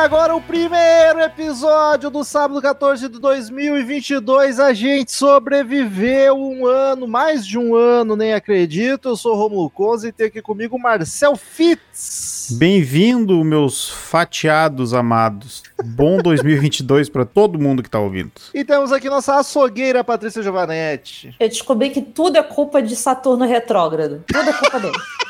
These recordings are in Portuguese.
Agora o primeiro episódio do sábado 14 de 2022. A gente sobreviveu um ano, mais de um ano, nem acredito. Eu sou o Romulo Conze e tenho aqui comigo o Marcel Fitz. Bem-vindo, meus fatiados amados. Bom 2022 para todo mundo que tá ouvindo. E temos aqui nossa açougueira Patrícia Giovanetti. Eu descobri que tudo é culpa de Saturno retrógrado. Tudo é culpa dele.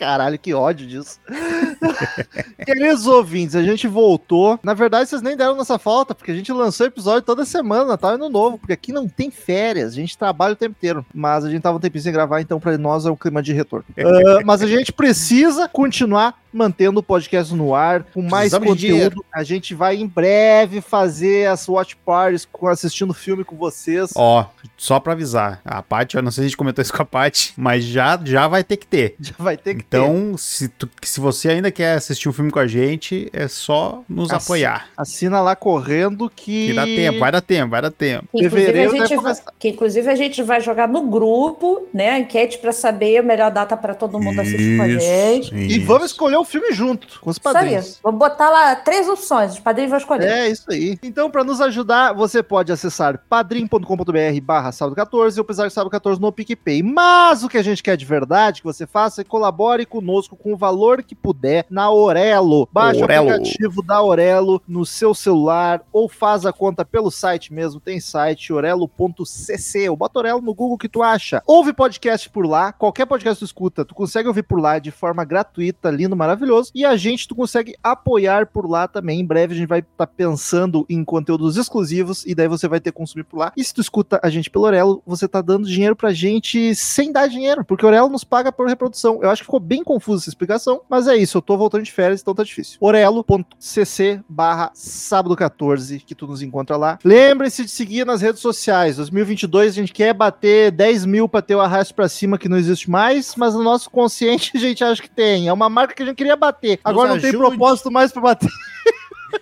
Caralho, que ódio disso. Queridos ouvintes, a gente voltou. Na verdade, vocês nem deram nossa falta, porque a gente lançou episódio toda semana, Natal e Ano Novo, porque aqui não tem férias, a gente trabalha o tempo inteiro. Mas a gente tava um tempinho sem gravar, então pra nós é um clima de retorno. Uh, mas a gente precisa continuar mantendo o podcast no ar, com mais Precisamos conteúdo. A gente vai em breve fazer as watch parties, com, assistindo filme com vocês. Ó, só pra avisar, a Paty, eu não sei se a gente comentou isso com a Paty, mas já, já vai ter que ter. Já vai ter que ter. Então, se, tu- se você ainda quer assistir um filme com a gente, é só nos Assi- apoiar. Assina lá correndo que. Que dá tempo, vai dar tempo, vai dar tempo. Que inclusive, a gente vai, que inclusive a gente vai jogar no grupo, né? Enquete pra saber a melhor data pra todo mundo assistir com a gente. E vamos escolher o filme junto, com os Isso aí. padrinhos. Vou botar lá três opções. Os padrinhos vão escolher. É, isso aí. Então, para nos ajudar, você pode acessar padrim.com.br barra sábado 14 ou pesar sábado 14 no PicPay. Mas o que a gente quer de verdade que você faça é colabore conosco com o valor que puder na Aurelo. Baixe Aurelo. o aplicativo da Aurelo no seu celular ou faz a conta pelo site mesmo. Tem site orelo.cc. Ou bota Orelo no Google que tu acha. Ouve podcast por lá. Qualquer podcast que tu escuta, tu consegue ouvir por lá de forma gratuita, lindo, maravilhoso. E a gente, tu consegue apoiar por lá também. Em breve a gente vai estar pensando em conteúdos exclusivos e daí você vai ter que consumir por lá. E se tu escuta a gente pelo Orelo, você tá dando dinheiro pra gente sem dar dinheiro, porque o Orelo nos paga por reprodução. Eu acho que ficou bem confusa essa explicação, mas é isso. Eu tô voltando de férias, então tá difícil. orelo.cc barra sábado 14, que tu nos encontra lá. Lembre-se de seguir nas redes sociais. 2022 a gente quer bater 10 mil pra ter o arrasto pra cima que não existe mais, mas no nosso consciente a gente acha que tem. É uma marca que a gente queria bater. Agora não tem ajude. propósito mais pra bater.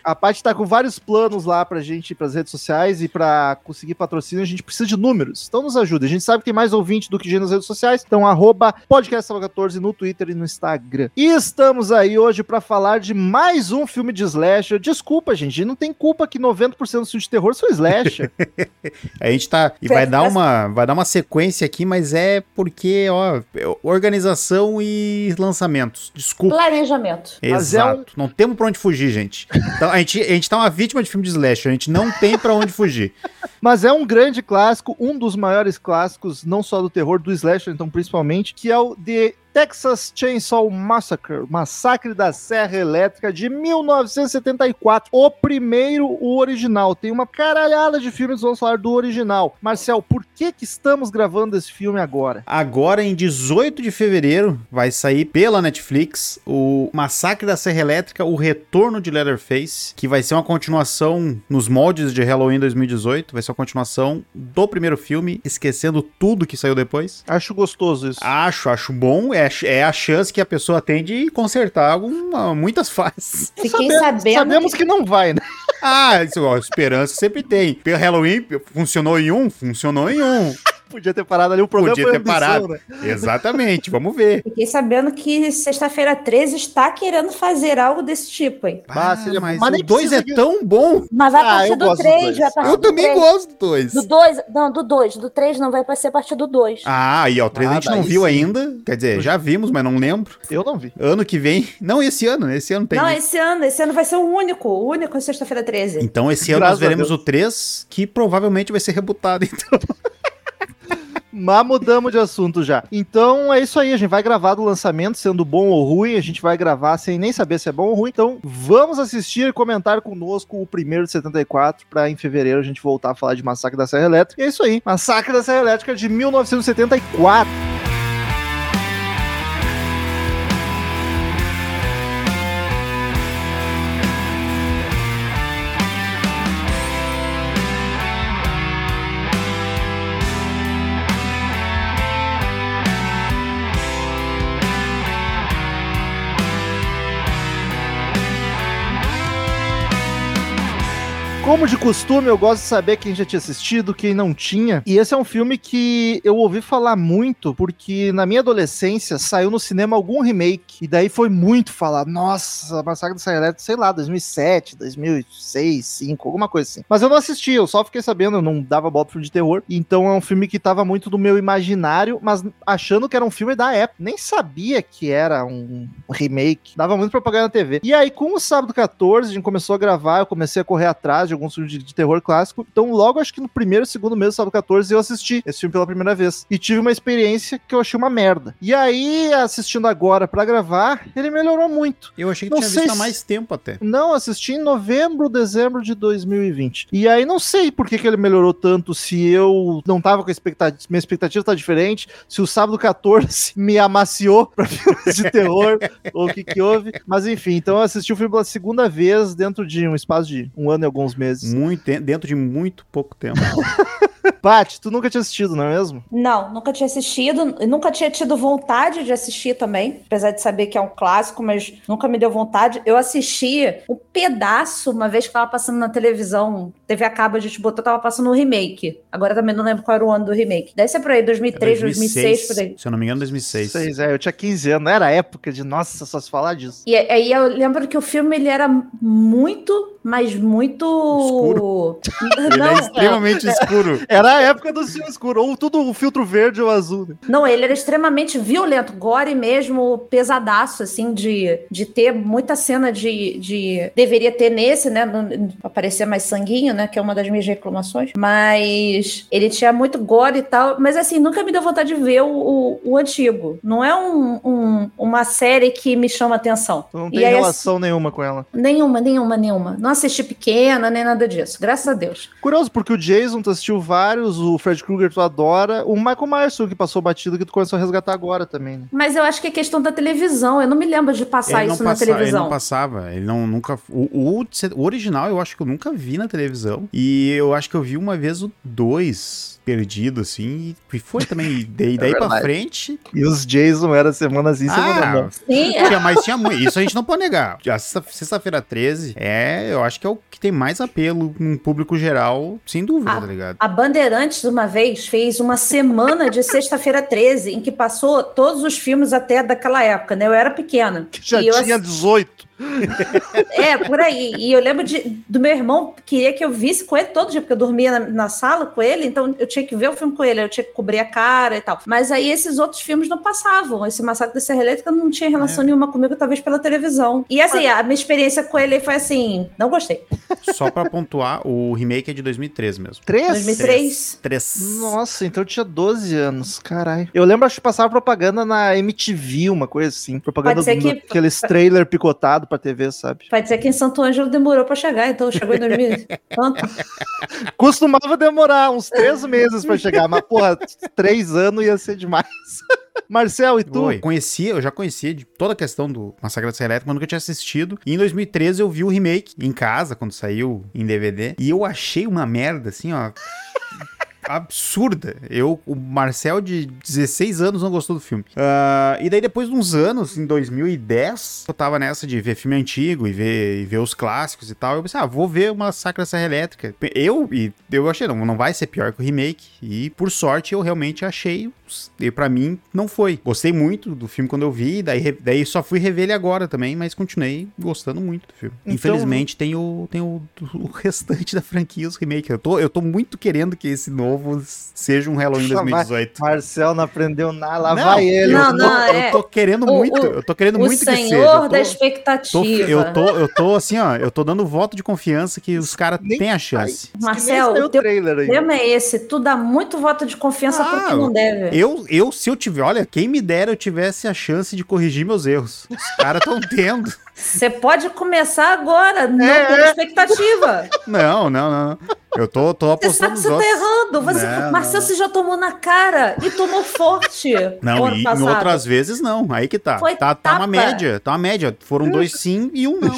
A Paty tá com vários planos lá pra gente, pras redes sociais e pra conseguir patrocínio, a gente precisa de números. Então nos ajuda. A gente sabe que tem mais ouvinte do que gente nas redes sociais. Então, arroba podcast14 no Twitter e no Instagram. E estamos aí hoje pra falar de mais um filme de slasher. Desculpa, gente, não tem culpa que 90% dos filmes de terror são slasher. A gente tá. E vai dar uma, vai dar uma sequência aqui, mas é porque, ó, organização e lançamentos. Desculpa. Planejamento. Mas é Exato. Não temos pra onde fugir, gente. Então, a gente, a gente tá uma vítima de filme de slasher. A gente não tem pra onde fugir. Mas é um grande clássico, um dos maiores clássicos, não só do terror, do slasher, então principalmente, que é o The Texas Chainsaw Massacre, Massacre da Serra Elétrica de 1974. O primeiro, o original. Tem uma caralhada de filmes, vamos falar do original. Marcel, por que que estamos gravando esse filme agora? Agora, em 18 de fevereiro, vai sair pela Netflix o Massacre da Serra Elétrica, o Retorno de Leatherface, que vai ser uma continuação nos moldes de Halloween 2018. Vai ser uma continuação do primeiro filme, esquecendo tudo que saiu depois. Acho gostoso isso. Acho, acho bom. É, é a chance que a pessoa tem de consertar alguma, muitas fases. Fiquei Sabemos- sabendo. Sabemos que não vai, né? Ah, isso, ó, esperança sempre tem. Pelo Halloween, funcionou em um? Funcionou em um. Podia ter parado ali o problema. Podia foi ter ambição, parado. né? Exatamente, vamos ver. Fiquei sabendo que sexta-feira 13 está querendo fazer algo desse tipo, hein? Ah, seria- mas, mas o 2 é de- tão bom. Mas vai Ah, partir eu do gosto do 3, dois. vai partir Eu do também 3. gosto do 2. Do 2, não, do 2. Do 3 não vai ser a partir do 2. Ah, aí ó, o 3 Ah, a gente não viu sim. ainda. Quer dizer, já vimos, mas não lembro. Eu não vi. Ano que vem. Não, esse ano. Esse ano tem. não, esse ano, esse ano vai ser o único, o único sexta-feira 13. Então esse ano Graças nós veremos o 3, que provavelmente vai ser rebutado. Então. Mas mudamos de assunto já. Então é isso aí, a gente vai gravar do lançamento, sendo bom ou ruim, a gente vai gravar sem nem saber se é bom ou ruim. Então vamos assistir e comentar conosco o primeiro de 74, para em fevereiro a gente voltar a falar de Massacre da Serra Elétrica. E é isso aí, Massacre da Serra Elétrica de 1974. Como de costume, eu gosto de saber quem já tinha assistido, quem não tinha. E esse é um filme que eu ouvi falar muito, porque na minha adolescência saiu no cinema algum remake. E daí foi muito falar, nossa, Massacre do Silent sei lá, 2007, 2006, 2005, alguma coisa assim. Mas eu não assisti, eu só fiquei sabendo, eu não dava bola pro filme de terror. Então é um filme que tava muito no meu imaginário, mas achando que era um filme da época. Nem sabia que era um remake. Dava muito propaganda na TV. E aí, com o sábado 14, a gente começou a gravar, eu comecei a correr atrás de alguns filmes de, de, terror clássico. Então, logo acho que no primeiro, segundo mês do sábado 14, eu assisti esse filme pela primeira vez. E tive uma experiência que eu achei uma merda. E aí, assistindo agora para gravar, ele melhorou muito. Eu achei que não tinha visto há mais tempo até. Não, assisti em novembro, dezembro de 2020. E aí, não sei por que, que ele melhorou tanto, se eu não tava com a expectativa, minha expectativa tá diferente, se o sábado 14 me amaciou pra filmes de terror, ou o que que houve. Mas enfim, então eu assisti o filme pela segunda vez dentro de um espaço de um ano e alguns meses meses. Muito, dentro de muito pouco tempo. Paty, tu nunca tinha assistido, não é mesmo? Não, nunca tinha assistido. Nunca tinha tido vontade de assistir também. Apesar de saber que é um clássico, mas nunca me deu vontade. Eu assisti um pedaço uma vez que tava passando na televisão. TV a cabo, a gente botou, tava passando um remake. Agora também não lembro qual era o ano do remake. Deve ser por aí, 2003, é 2006, 2006, por aí. Se eu não me engano, 2006. 2006, é, eu tinha 15 anos. Não era a época de, nossa, só se falar disso. E aí eu lembro que o filme, ele era muito, mas muito... Escuro. Não, ele é extremamente é, escuro. Era a época do filme escuro, ou tudo o filtro verde ou azul. Né? Não, ele era extremamente violento, gore mesmo, pesadaço, assim, de, de ter muita cena de, de... Deveria ter nesse, né, no, aparecer mais sanguinho, né, que é uma das minhas reclamações, mas ele tinha muito gore e tal, mas assim, nunca me deu vontade de ver o, o, o antigo. Não é um, um, uma série que me chama atenção. Tu não tem aí, relação assim, nenhuma com ela? Nenhuma, nenhuma, nenhuma. Não assisti pequena, nem nada disso, graças a Deus. Curioso, porque o Jason tu assistiu vários, o Fred Krueger tu adora, o Michael Myers que passou batido que tu começou a resgatar agora também, né? Mas eu acho que é questão da televisão, eu não me lembro de passar isso na televisão. Ele não passava, ele não, nunca... O, o, o original eu acho que eu nunca vi na televisão, e eu acho que eu vi uma vez o 2 perdido, assim, e foi também. Daí, é daí é pra frente. E os Jason era semana sim, semana ah, não. Sim, é. tinha, mas tinha muito. Isso a gente não pode negar. A sexta-feira 13 é, eu acho que é o que tem mais apelo no público geral, sem dúvida, a, tá ligado? A Bandeirantes, uma vez, fez uma semana de sexta-feira 13, em que passou todos os filmes até daquela época, né? Eu era pequena. Que já tinha eu, 18 é, por aí. E eu lembro de, do meu irmão queria que eu visse com ele todo dia, porque eu dormia na, na, sala com ele, então eu tinha que ver o filme com ele, eu tinha que cobrir a cara e tal. Mas aí esses outros filmes não passavam. Esse Massacre da Serra Elétrica não tinha relação é. nenhuma comigo, talvez pela televisão. E assim, a minha experiência com ele foi assim, não gostei. Só pra pontuar, o remake é de 2003 mesmo. 3? 2003. 3. Nossa, então eu tinha 12 anos, caralho. Eu lembro, acho que passava propaganda na MTV, uma coisa assim. Propaganda do, que... aqueles trailer picotado pra TV, sabe? Pode ser que em Santo Ângelo demorou pra chegar, então chegou em 2000. Costumava demorar uns três meses pra chegar, mas, porra, três anos ia ser demais. Marcel, e tu? Oi. Conhecia, eu já conhecia de toda a questão do Massacre da Serra Elétrica, mas nunca tinha assistido. E em 2013 eu vi o remake em casa, quando saiu em DVD. E eu achei uma merda, assim, ó absurda. Eu, o Marcel de 16 anos não gostou do filme. Uh, e daí depois de uns anos, em 2010, eu tava nessa de ver filme antigo e ver, e ver os clássicos e tal. Eu pensei, ah, vou ver uma Sacra Serra Elétrica. Eu, e eu achei, não, não vai ser pior que o remake. E por sorte eu realmente achei E pra mim, não foi. Gostei muito do filme quando eu vi, daí, daí só fui rever ele agora também, mas continuei gostando muito do filme. Então- Infelizmente, tem, o, tem o, o restante da franquia, os remakes. Eu tô, eu tô muito querendo que esse novo seja um Halloween Puxa, 2018. Marcel não aprendeu nada, lá Não, vai ele. Não, eu, tô, não, eu é- tô querendo o- muito, o- eu tô querendo O muito que seja. senhor Eu da tô- expectativa. Tô- eu, tô, eu tô assim, ó, eu tô dando voto de confiança que os caras têm a Ai, chance. Marcel, nem saiu o teu trailer aí. O tema é esse, tu dá muito voto de confiança Ah, não deve. Eu, eu, se eu tiver, olha, quem me dera eu tivesse a chance de corrigir meus erros. Os caras estão tendo. Você pode começar agora, não É, é. expectativa. Não, não, não. Eu tô, tô Você sabe apostando que você tá outros. errando. Você, Não, Marcel, não. você já tomou na cara e tomou forte. Não, e em outras vezes não. Aí que tá. Foi Tá, tá uma média. Tá uma média. Foram dois sim e um não.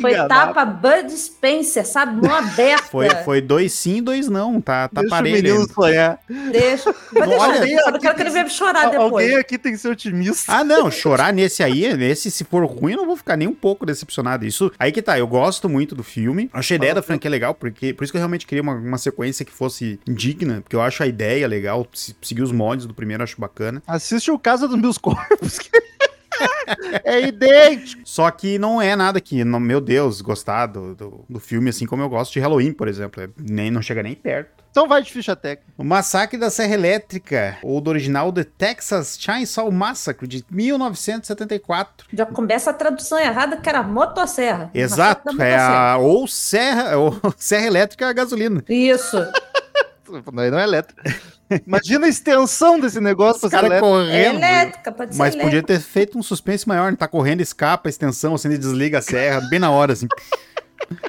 Foi enganar. tapa Bud Spencer, sabe? Mão aberta. Foi, foi dois sim e dois não. Tá, tá Deixa o parelho. menino ainda. sonhar. Deixa. Deixar, Olha, eu quero que ele venha chorar depois. Alguém aqui tem que ser otimista. Ah, não, chorar nesse aí, nesse, se for ruim, eu não vou ficar nem um pouco decepcionado. Isso, aí que tá, eu gosto muito do filme. Achei a ideia da franquia legal, porque por isso que eu realmente queria uma, uma sequência que fosse digna, porque eu acho a ideia legal, se- seguir os mods do primeiro acho bacana. Assiste o Casa dos Meus Corpos. que- é idêntico. Só que não é nada que, não- meu Deus, gostar do, do, do filme assim como eu gosto de Halloween, por exemplo. É, nem, não chega nem perto. Então vai de ficha técnica. O Massacre da Serra Elétrica, ou do original The Texas Chainsaw Massacre, de 1974. Já começa a tradução errada, que era motosserra. Exato, da é motosserra. a, ou serra, ou serra elétrica a gasolina. Isso. Não é elétrico. Imagina a extensão desse negócio Os caras elétrico. É correndo. elétrica, pode ser Mas podia elétrica. ter feito um suspense maior, né? Tá correndo, escapa a extensão, e desliga a serra, bem na hora, assim.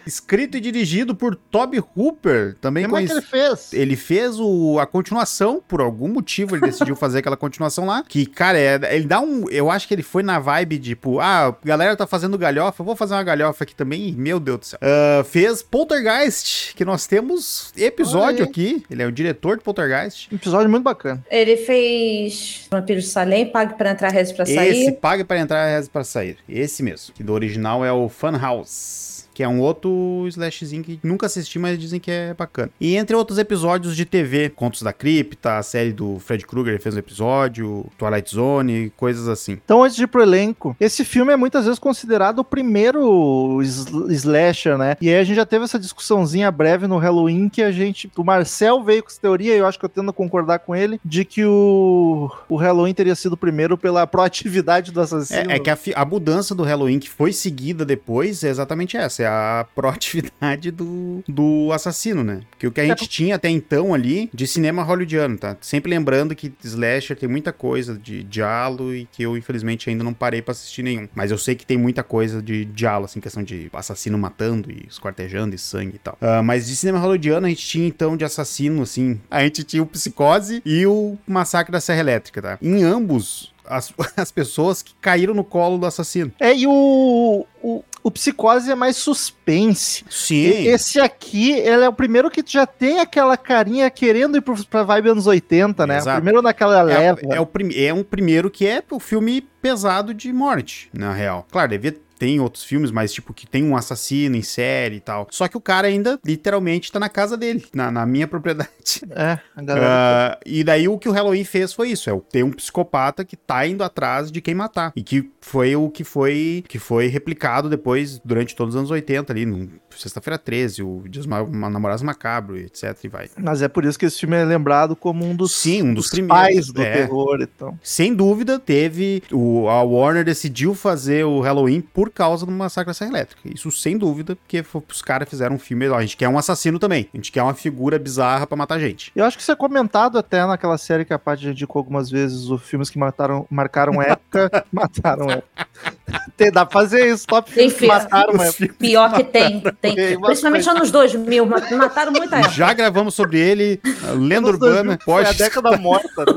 Escrito e dirigido por Toby Hooper, também Como é que ele conhecido. fez? Ele fez o, a continuação, por algum motivo ele decidiu fazer aquela continuação lá. Que, cara, é- ele dá um. Eu acho que ele foi na vibe de, tipo, ah, a galera tá fazendo galhofa, eu vou fazer uma galhofa aqui também. Meu Deus do céu. Ah, fez Poltergeist, que nós temos episódio aqui. Ele é o diretor de Poltergeist. Um episódio muito bacana. Ele fez Vampiros de Salem, Pague pra entrar, Reze pra Esse, sair. pague para entrar, reze para sair. Esse mesmo. Que do original é o Funhouse. Que é um outro slashzinho que nunca assisti, mas dizem que é bacana. E entre outros episódios de TV, Contos da Cripta, a série do Fred Krueger fez um episódio, Twilight Zone, coisas assim. Então, antes de ir pro elenco, esse filme é muitas vezes considerado o primeiro sl- slasher, né? E aí a gente já teve essa discussãozinha breve no Halloween que a gente. O Marcel veio com essa teoria, e eu acho que eu tendo a concordar com ele, de que o, o Halloween teria sido o primeiro pela proatividade do assassino. É, é que a, a mudança do Halloween que foi seguida depois é exatamente essa, é a proatividade do, do assassino, né? Porque o que a gente tinha até então ali de cinema hollywoodiano, tá? Sempre lembrando que slasher tem muita coisa de diálogo e que eu infelizmente ainda não parei pra assistir nenhum. Mas eu sei que tem muita coisa de diálogo, assim, questão de assassino matando e esquartejando e sangue e tal. Ah, mas de cinema hollywoodiano a gente tinha então de assassino, assim, a gente tinha o Psicose e o Massacre da Serra Elétrica, tá? Em ambos, as, as pessoas que caíram no colo do assassino. É, e o, o, o Psicose é mais suspense. Sim. E- Esse aqui, ele é o primeiro que já tem aquela carinha querendo ir pro, pra vibe anos 80, né? Exato. O primeiro naquela leva. É, é, o é um primeiro que é o filme pesado de morte, na real. Claro, devia tem outros filmes, mas tipo, que tem um assassino em série e tal. Só que o cara ainda, literalmente, tá na casa dele, na, na minha propriedade. É, a galera. Ah, e daí o que o Halloween fez foi isso: é ter um psicopata que tá indo atrás de quem matar. E que foi o que foi que foi replicado depois, durante todos os anos 80, ali, no Sexta-feira 13, o Dias Namorados Macabro, etc. E vai. Mas é por isso que esse filme é lembrado como um dos, Sim, um dos dos primeiros. pais do É. terror e tal. Sem dúvida, teve. O, a Warner decidiu fazer o Halloween por causa do Massacre da Serra Elétrica. Isso sem dúvida, porque os caras fizeram um filme. Ó, a gente quer um assassino também. A gente quer uma figura bizarra pra matar gente. Eu acho que isso é comentado até naquela série que a Paty já indicou algumas vezes, os filmes que mataram, marcaram época, mataram época. Tem, dá pra fazer isso, top que Enfim, mataram Pior que tem, tem. Tem Principalmente anos 2000, ma- mataram muita época. Já gravamos sobre ele, lenda Anos 2000, urbana. Foi a década morta. né?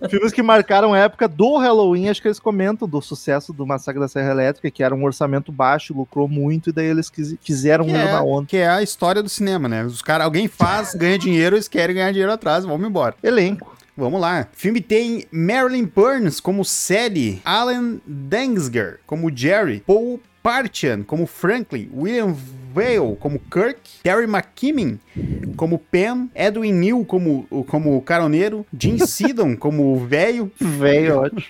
filmes que marcaram a época do Halloween, acho que eles comentam do sucesso do Massacre da Serra Elétrica, que era um orçamento baixo, lucrou muito, e daí eles quis- quiseram que ir na é, onda. que é a história do cinema, né? Os caras, alguém faz, ganha dinheiro, eles querem ganhar dinheiro atrás, vamos embora. Elenco. Vamos lá. O filme tem Marilyn Burns como Sadie, Alan Dangsger como Jerry, Paul Partian como Franklin, William Vale como Kirk, Terry McKimmon como Pen, Edwin Neal como, como o caroneiro, Jim Sidon como o velho, Velho, ótimo.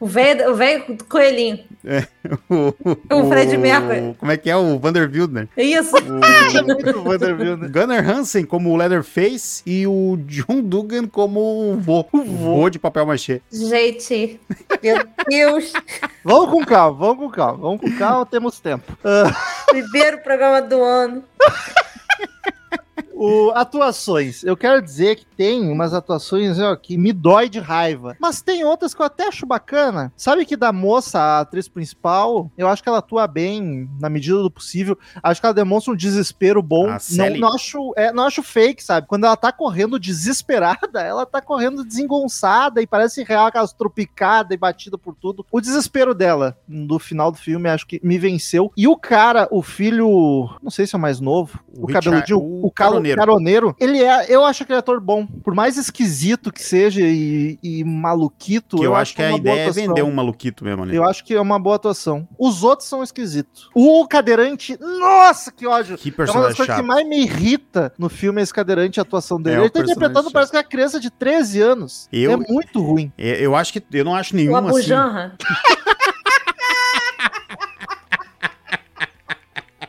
O velho o velho coelhinho. o, O Fred Mercury. Como é que é o Vanderbilt, Isso. É muito Vanderbilt, né? Gunnar Hansen como o Leatherface e o John Dugan como o vô. O vô de papel machê. Gente, meu Deus. Vamos com calma, vamos com calma. Vamos com calma, temos tempo. Ah, Primeiro programa do ano. o, atuações. Eu quero dizer que tem umas atuações ó, que me dói de raiva. Mas tem outras que eu até acho bacana. Sabe que da moça, a atriz principal, eu acho que ela atua bem na medida do possível. Acho que ela demonstra um desespero bom. Não, não, acho, é, não acho fake, sabe? Quando ela tá correndo desesperada, ela tá correndo desengonçada e parece real, aquelas tropicadas e batida por tudo. O desespero dela, no final do filme, acho que me venceu. E o cara, o filho, não sei se é o mais novo, O o, cabeludinho, o o, calo- caroneiro. caroneiro, ele é, eu acho aquele ator bom. Por mais esquisito que seja e, e maluquito, Que eu, acho que a uma boa ideia é vender um maluquito mesmo ali. Eu acho que é uma boa atuação. Os outros são esquisitos. O cadeirante, nossa, que ódio! Que É uma das personagem coisas que mais me irrita no filme é esse cadeirante, a atuação dele. É, Ele tá personagem interpretando, chato. parece que é uma criança de 13 anos. Eu- É muito ruim. É, Eu acho que eu não acho O nenhum assim.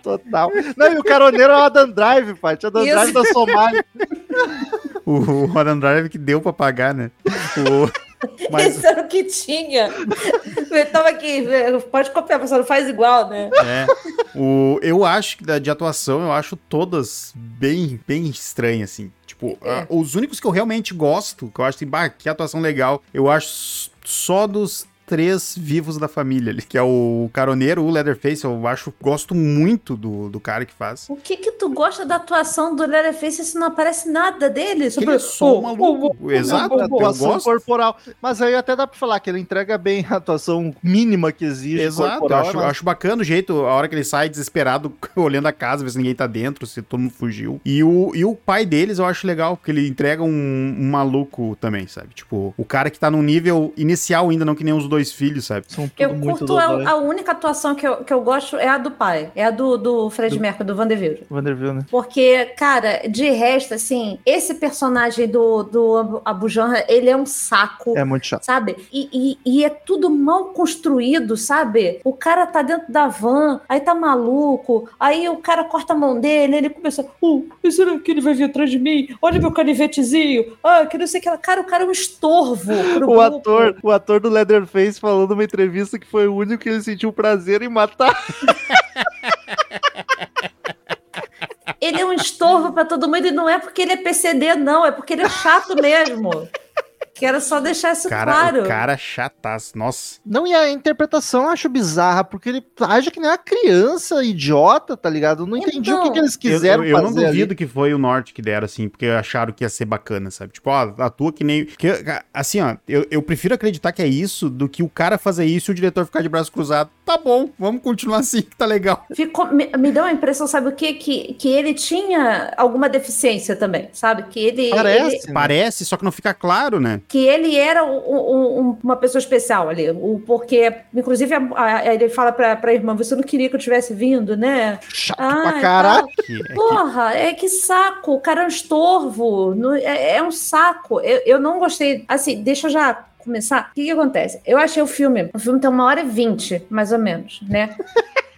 Total. Não, e o caroneiro é o Adam Drive, pai. O Adam Isso. Drive da Somália. O, o Adam Drive que deu pra pagar, né? O, mas Esse era o que tinha. Eu tava aqui, pode copiar, pessoal, não faz igual, né? É. O, eu acho que de atuação, eu acho todas bem, bem estranhas, assim. Tipo, É. a- os únicos que eu realmente gosto, que eu acho assim, bah, que atuação legal, eu acho só dos três vivos da família ali, que é o caroneiro, o Leatherface, eu acho, gosto muito do, do cara que faz. O que que tu gosta da atuação do Leatherface se não aparece nada dele? Que ele é só um maluco. Exato, eu atuação gosto. corporal. Mas aí até dá pra falar que ele entrega bem a atuação mínima que exige. Exato, eu corporal, acho, mas- acho bacana o jeito, a hora que ele sai desesperado, olhando a casa, ver se ninguém tá dentro, se todo mundo fugiu. E o, e o pai deles eu acho legal, porque ele entrega um, um maluco também, sabe? Tipo, o cara que tá num nível inicial ainda, não que nem os dois filhos, sabe? São tudo Eu muito curto, a, a única atuação que eu, que eu gosto é a do pai. É a do, do Fred Mercury, do Vanderbilt. Vanderbilt, né? Porque, cara, de resto, assim, esse personagem do, do Abu- Abu Janra, ele é um saco. É muito chato. Sabe? E, e- e é tudo mal construído, sabe? O cara tá dentro da van, aí tá maluco, aí o cara corta a mão dele, ele começa, uh, será que ele vai vir atrás de mim? Olha meu canivetezinho, ah, que não sei o que lá. Cara, o cara é um estorvo pro O grupo. ator, o ator do Leatherface falou numa entrevista que foi o único que ele sentiu prazer em matar. Ele é um estorvo pra todo mundo e não é porque ele é PCD, não, é porque ele é chato mesmo. Quero só deixar isso Cara, claro. o cara chataço, nossa. Não, e a interpretação eu acho bizarra, porque ele age que nem uma criança idiota, tá ligado? Eu não entendi o que, Então, que eles Eu, quiseram eu, eu não fazer duvido ali. que foi o norte que deram, assim, porque acharam que ia ser bacana, sabe? Tipo, ó, atua que nem. Que, assim, ó, eu, eu prefiro acreditar que é isso do que o cara fazer isso e o diretor ficar de braço cruzado. Tá bom, vamos continuar assim, que tá legal. Ficou, me, me deu a impressão, sabe o quê? Que, que ele tinha alguma deficiência também, sabe? Que ele, ele- Parece. né? Parece, só que não fica claro, né? Que ele era um- um- um- uma pessoa especial ali. O, porque, inclusive, a- a- ele fala pra, pra irmã: você não queria que eu tivesse vindo, né? Chato Ah, pra caralho. É que- Porra, é que saco, o cara é um estorvo, não- é, é um saco. Eu, eu não gostei. Assim, deixa eu já começar. O que, que acontece? Eu achei o filme, o filme tem uma hora e vinte, mais ou menos, né?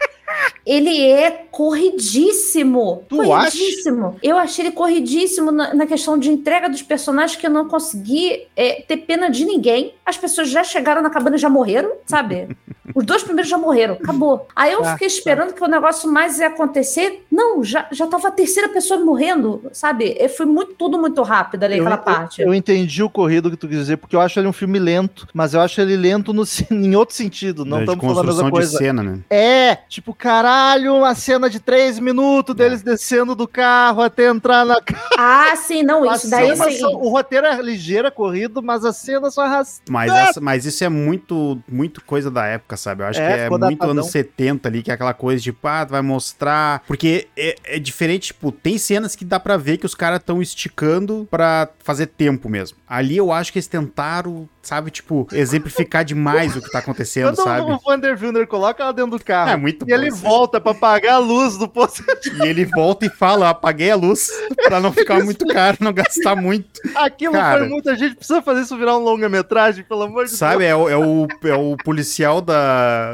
Ele é corridíssimo. Tu corridíssimo. Eu achei ele corridíssimo na, na questão de entrega dos personagens que eu não consegui é, ter pena de ninguém. As pessoas já chegaram na cabana e já morreram, sabe? Os dois primeiros já morreram, acabou. Aí eu Tá, fiquei esperando que o negócio mais ia acontecer. Não, já, já tava a terceira pessoa morrendo, sabe? É, Foi muito, tudo muito rápido ali, aquela parte. Eu entendi o corrido que tu quis dizer, porque eu acho ele um filme lento, mas eu acho ele lento no, em outro sentido. Não de estamos falando a construção mesma de coisa. cena, né? É, tipo, caralho, uma cena de três minutos deles descendo do carro até entrar na casa. Ah, sim, não, isso daí sim. O roteiro é ligeiro, é corrido, mas as cenas são arrastadas. Mas, essa- mas isso é muito, muito coisa da época, sabe? Eu acho É, que é muito datadão. anos 70 ali, que é aquela coisa de, pá, tu vai mostrar. Porque é, é diferente, tipo, tem cenas que dá pra ver que os caras estão esticando pra fazer tempo mesmo. Ali eu acho que eles tentaram, sabe, tipo, exemplificar demais o que tá acontecendo, Quando sabe? o Vander Wilner coloca ela dentro do carro É muito e ele bom, assim. volta pra apagar a luz do posto. E ele volta e fala: apaguei a luz pra não ficar muito caro, não gastar muito. Aquilo Cara. foi muita gente. Precisa fazer isso virar um longa-metragem, pelo amor de Sabe, é o, é o, é o policial da,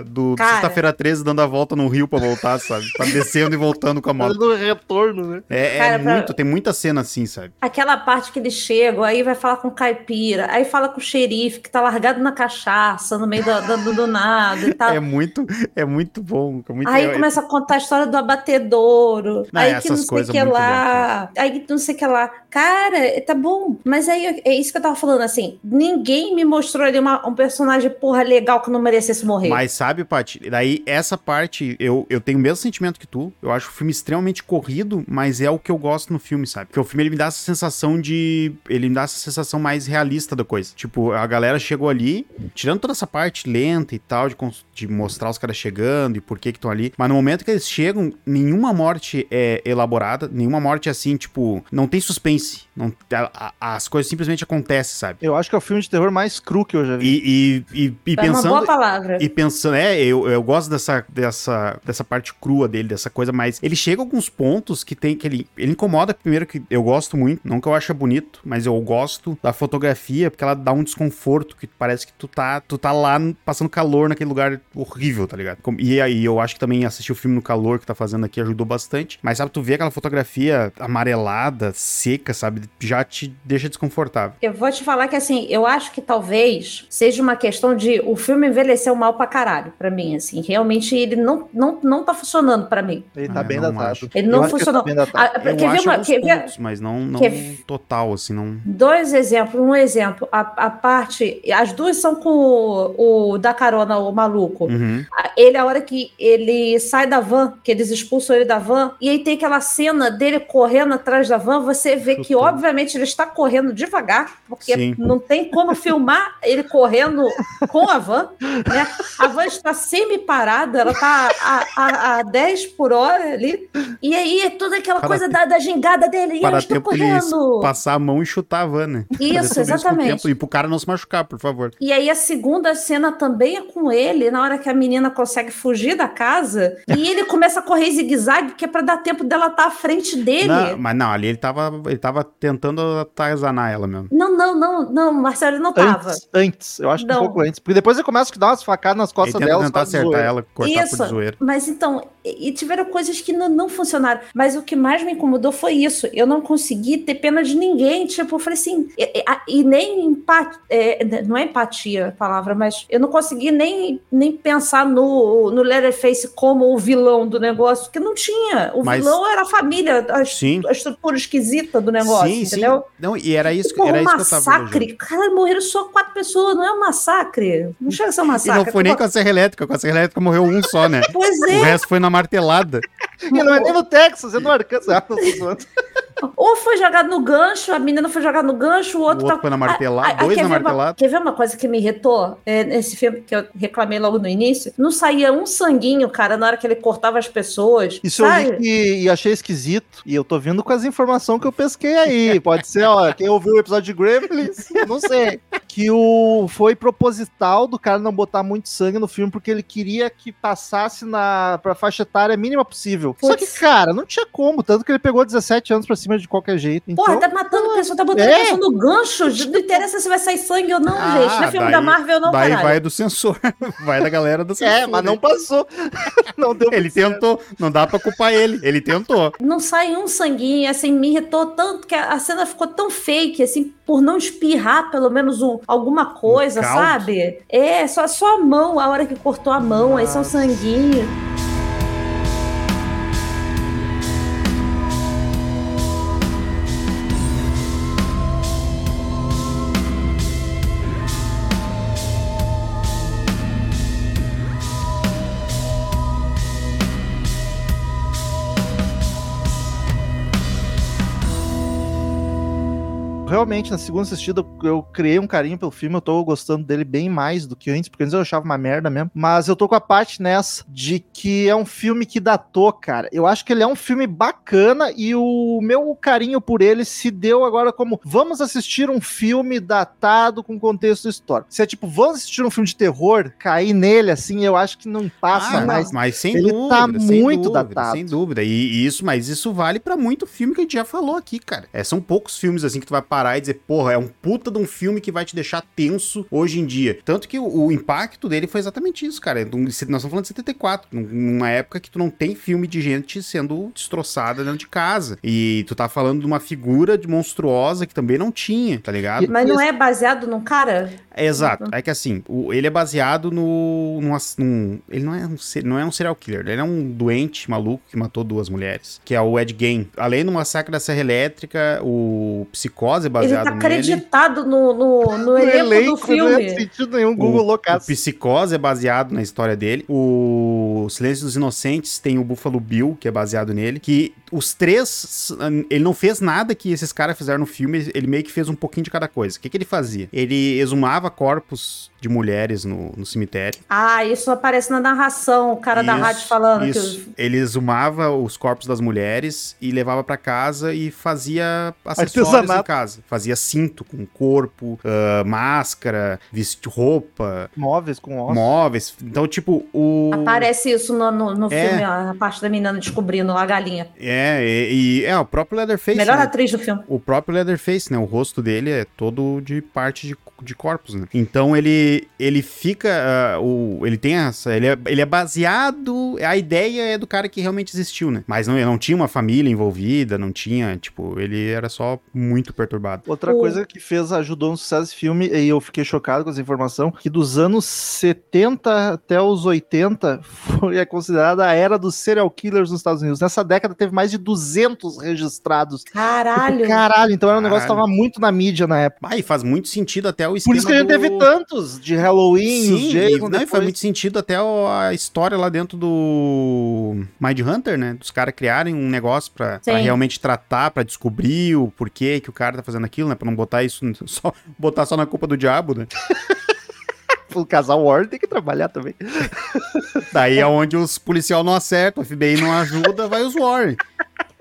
do Cara. Sexta-feira 13 dando a volta no rio pra voltar, sabe? Tá descendo e voltando com a moto. No retorno, né? É, é Cara, pra- muito, tem muita cena assim, sabe? Aquela parte que eles chegam, aí vai falar com o caipira, aí fala com o xerife que tá largado na cachaça, no meio do, do, do nada e tal. É muito, é muito bom. É muito, Aí é- começa a contar a história do abatedouro. Não, aí que não sei o coisas que lá. Aí que não sei o que lá. Cara, tá bom. Mas aí é isso que eu tava falando, assim. Ninguém me mostrou ali uma- um personagem, porra, legal que não merecesse morrer. Mas sabe, Paty, daí essa parte, eu, eu tenho o mesmo sentimento que tu. Eu acho o filme extremamente corrido, mas é o que eu gosto no filme, sabe? Porque o filme ele me dá essa sensação de. Ele me dá essa sensação mais realista da coisa. Tipo, a galera chegou ali, tirando toda essa parte lenta e tal, de, de mostrar os caras chegando e por que que estão ali. Mas no momento que eles chegam, nenhuma morte é elaborada, nenhuma morte é assim, tipo, não tem suspense. Não, a- a- as coisas simplesmente acontecem, sabe? Eu acho que é o filme de terror mais cru que eu já vi. E, e, e, e é uma pensando. boa palavra. E pensando, é, eu, eu gosto dessa, dessa, dessa parte crua dele, dessa coisa mais. Ele chega a alguns pontos que tem que ele. Ele incomoda, primeiro, que eu gosto muito, não que eu ache bonito, mas eu gosto da fotografia, porque ela dá um desconforto, que parece que tu tá, tu tá lá passando calor naquele lugar horrível, tá ligado? E aí eu acho que também assistir o filme no calor que tá fazendo aqui ajudou bastante. Mas sabe, tu vê aquela fotografia amarelada, seca, sabe? Já te deixa desconfortável. Eu vou te falar que assim, eu acho que talvez seja uma questão de o filme envelheceu mal pra caralho, pra mim, assim. Realmente ele não, não, não tá funcionando pra mim. Ele tá Ah, bem não datado. acho. Ele não acho que funcionou. tá. Ah, Eu quer ver acho uma. Quer ver, pontos, mas não, não quer- total, assim, não... Dois exemplos. Um exemplo, a, a parte. As duas são com o, o da carona, o maluco. Uhum. A- Ele, a hora que ele sai da van, que eles expulsam ele da van, e aí tem aquela cena dele correndo atrás da van, você vê que, obviamente, ele está correndo devagar, porque Sim. não tem como filmar ele correndo com a van, né? A van está semi-parada, ela está a, a, a 10 por hora ali, e aí é toda aquela Para coisa ter- da, da gingada dele, e eu Para estou tempo ele correndo. passar a mão e chutar a van, né? Isso, exatamente. tempo, E pro cara não se machucar, por favor. E aí a segunda cena também é com ele, na hora que a menina consegue fugir da casa, e ele começa a correr zigue-zague, que é pra dar tempo dela estar à frente dele. Não, mas não, ali ele tava, ele tava tentando atazanar ela mesmo. Não, não, não, não, Marcelo ele não tava. Antes, antes, eu acho que um pouco antes. Porque depois ele começa a dar umas facadas nas costas dela. tentar acertar zoeira. ela, cortar Isso, por zoeira. mas então, e e tiveram coisas que não, não funcionaram. Mas o que mais me incomodou foi isso. Eu não consegui ter pena de ninguém. Tipo, eu falei assim, e, e- e nem empatia, não é empatia a palavra, mas eu não consegui nem, nem pensar no, no Leatherface como o vilão do negócio, porque não tinha. O Mas- vilão era a família, a, Sim. a estrutura esquisita do negócio, sim, entendeu? sim. Não, e era isso, Porra, era um isso que eu tava massacre. Cara, morreram só quatro pessoas, não é um massacre. Não chega a ser um E massacre. não foi nem com a serra elétrica, com a serra elétrica morreu um só, né? Pois O é, resto foi na martelada. E não é nem no Texas, é no Arkansas. Ou foi jogado no gancho, a menina foi jogada no gancho, o O outro, outro tá- foi na martelada, Ah, ah, dois na ver uma- martelada. Quer ver uma coisa que me irritou é, nesse filme que eu reclamei logo no início? Não saía um sanguinho, cara, na hora que ele cortava as pessoas. Isso eu sabe? vi que, e achei esquisito. E eu tô vindo com as informações que eu pesquei aí. Pode ser, ó, quem ouviu o episódio de Gremlins, não sei. Que o foi proposital do cara não botar muito sangue no filme, porque ele queria que passasse na pra faixa etária mínima possível. Só que, cara, não tinha como. Tanto que ele pegou 17 anos pra cima de qualquer jeito. Porra, Então, tá matando pessoa, tá botando É. pessoa no gancho. Não interessa se vai sair sangue ou não, Ah, gente. Não é filme daí- da Marvel, não, Daí caralho. vai do censor. Vai da galera do censor. é, mas não passou. não deu Ele tentou. Não dá pra culpar ele. Ele tentou. Não sai um sanguinho, assim, me irritou tanto que a a cena ficou tão fake, assim, por não espirrar pelo menos um, alguma coisa, caldo. sabe? É, só, só a mão, a hora que cortou a mão, aí são sanguinho. Realmente, na segunda assistida, eu criei um carinho pelo filme, eu tô gostando dele bem mais do que antes, porque antes eu achava uma merda mesmo. Mas eu tô com a parte nessa de que é um filme que datou, cara. Eu acho que ele é um filme bacana e o meu carinho por ele se deu agora como vamos assistir um filme datado com contexto histórico. Se é tipo, vamos assistir um filme de terror, cair nele assim, eu acho que não passa Ah, mais. mas, sem Ele dúvida, tá muito dúvida, datado. Sem dúvida. E, e isso, mas isso vale pra muito filme que a gente já falou aqui, cara. É, são poucos filmes assim que tu vai parar e dizer, porra, é um puta de um filme que vai te deixar tenso hoje em dia. Tanto que o, o impacto dele foi exatamente isso, cara. Um- Nós estamos falando de 74, num- numa época que tu não tem filme de gente sendo destroçada dentro de casa. E tu tá falando de uma figura de monstruosa que também não tinha, tá ligado? Mas não é baseado num cara? É, exato. É que assim, o- ele é baseado no. num num- ele não é, um, não é um serial killer, ele é um doente maluco que matou duas mulheres, que é o Ed Gein. Além do massacre da Serra Elétrica, o Psicose é Ele baseado tá nele. acreditado no, no, no No elenco, do elenco, não é filme. sentido nenhum, Google O loucaço. Psicose é baseado na história dele. O Silêncio dos Inocentes tem o Buffalo Bill, que é baseado nele. Que os três. Ele não fez nada que esses caras fizeram no filme, ele meio que fez um pouquinho de cada coisa. O que, que ele fazia? Ele exumava corpos de mulheres no, no cemitério. Ah, isso aparece na narração, o cara da Isso, rádio falando isso. que Ele exumava os corpos das mulheres e levava pra casa e fazia acessórios Artesanato. em casa. Fazia cinto com corpo, ah, máscara, vesti roupa, Móveis com ossos. móveis. Então, tipo, o. aparece isso no, no, no É. filme, a parte da menina descobrindo a galinha. É, e, e- é o próprio Leatherface. Melhor né? atriz do filme. O próprio Leatherface, né? O rosto dele é todo de parte de, de corpos, né? Então ele ele fica ah, o ele tem essa, ele é, ele é baseado, a ideia é do cara que realmente existiu, né? Mas não, não tinha uma família envolvida, não tinha, tipo, ele era só muito perturbado. Outra O- coisa que fez, ajudou no sucesso desse filme, e eu fiquei chocado com essa informação, que dos anos 70 até os 80 foi é considerada a era dos serial killers nos Estados Unidos. Nessa década teve mais de 200 registrados. Caralho. Caralho, então era um negócio que Caralho. tava muito na mídia na época. Ah, e faz muito sentido até o Por isso que a gente do... teve tantos de Halloween, Sim, os e, Jason, não, e faz depois. muito sentido até a história lá dentro do Mind Hunter, né? Dos caras criarem um negócio pra, pra realmente tratar, pra descobrir o porquê que o cara tá fazendo aquilo, né? Pra não botar isso só botar só na culpa do diabo, né? O casal Warren tem que trabalhar também. Daí é onde os policial não acertam, o FBI não ajuda, vai os Warren.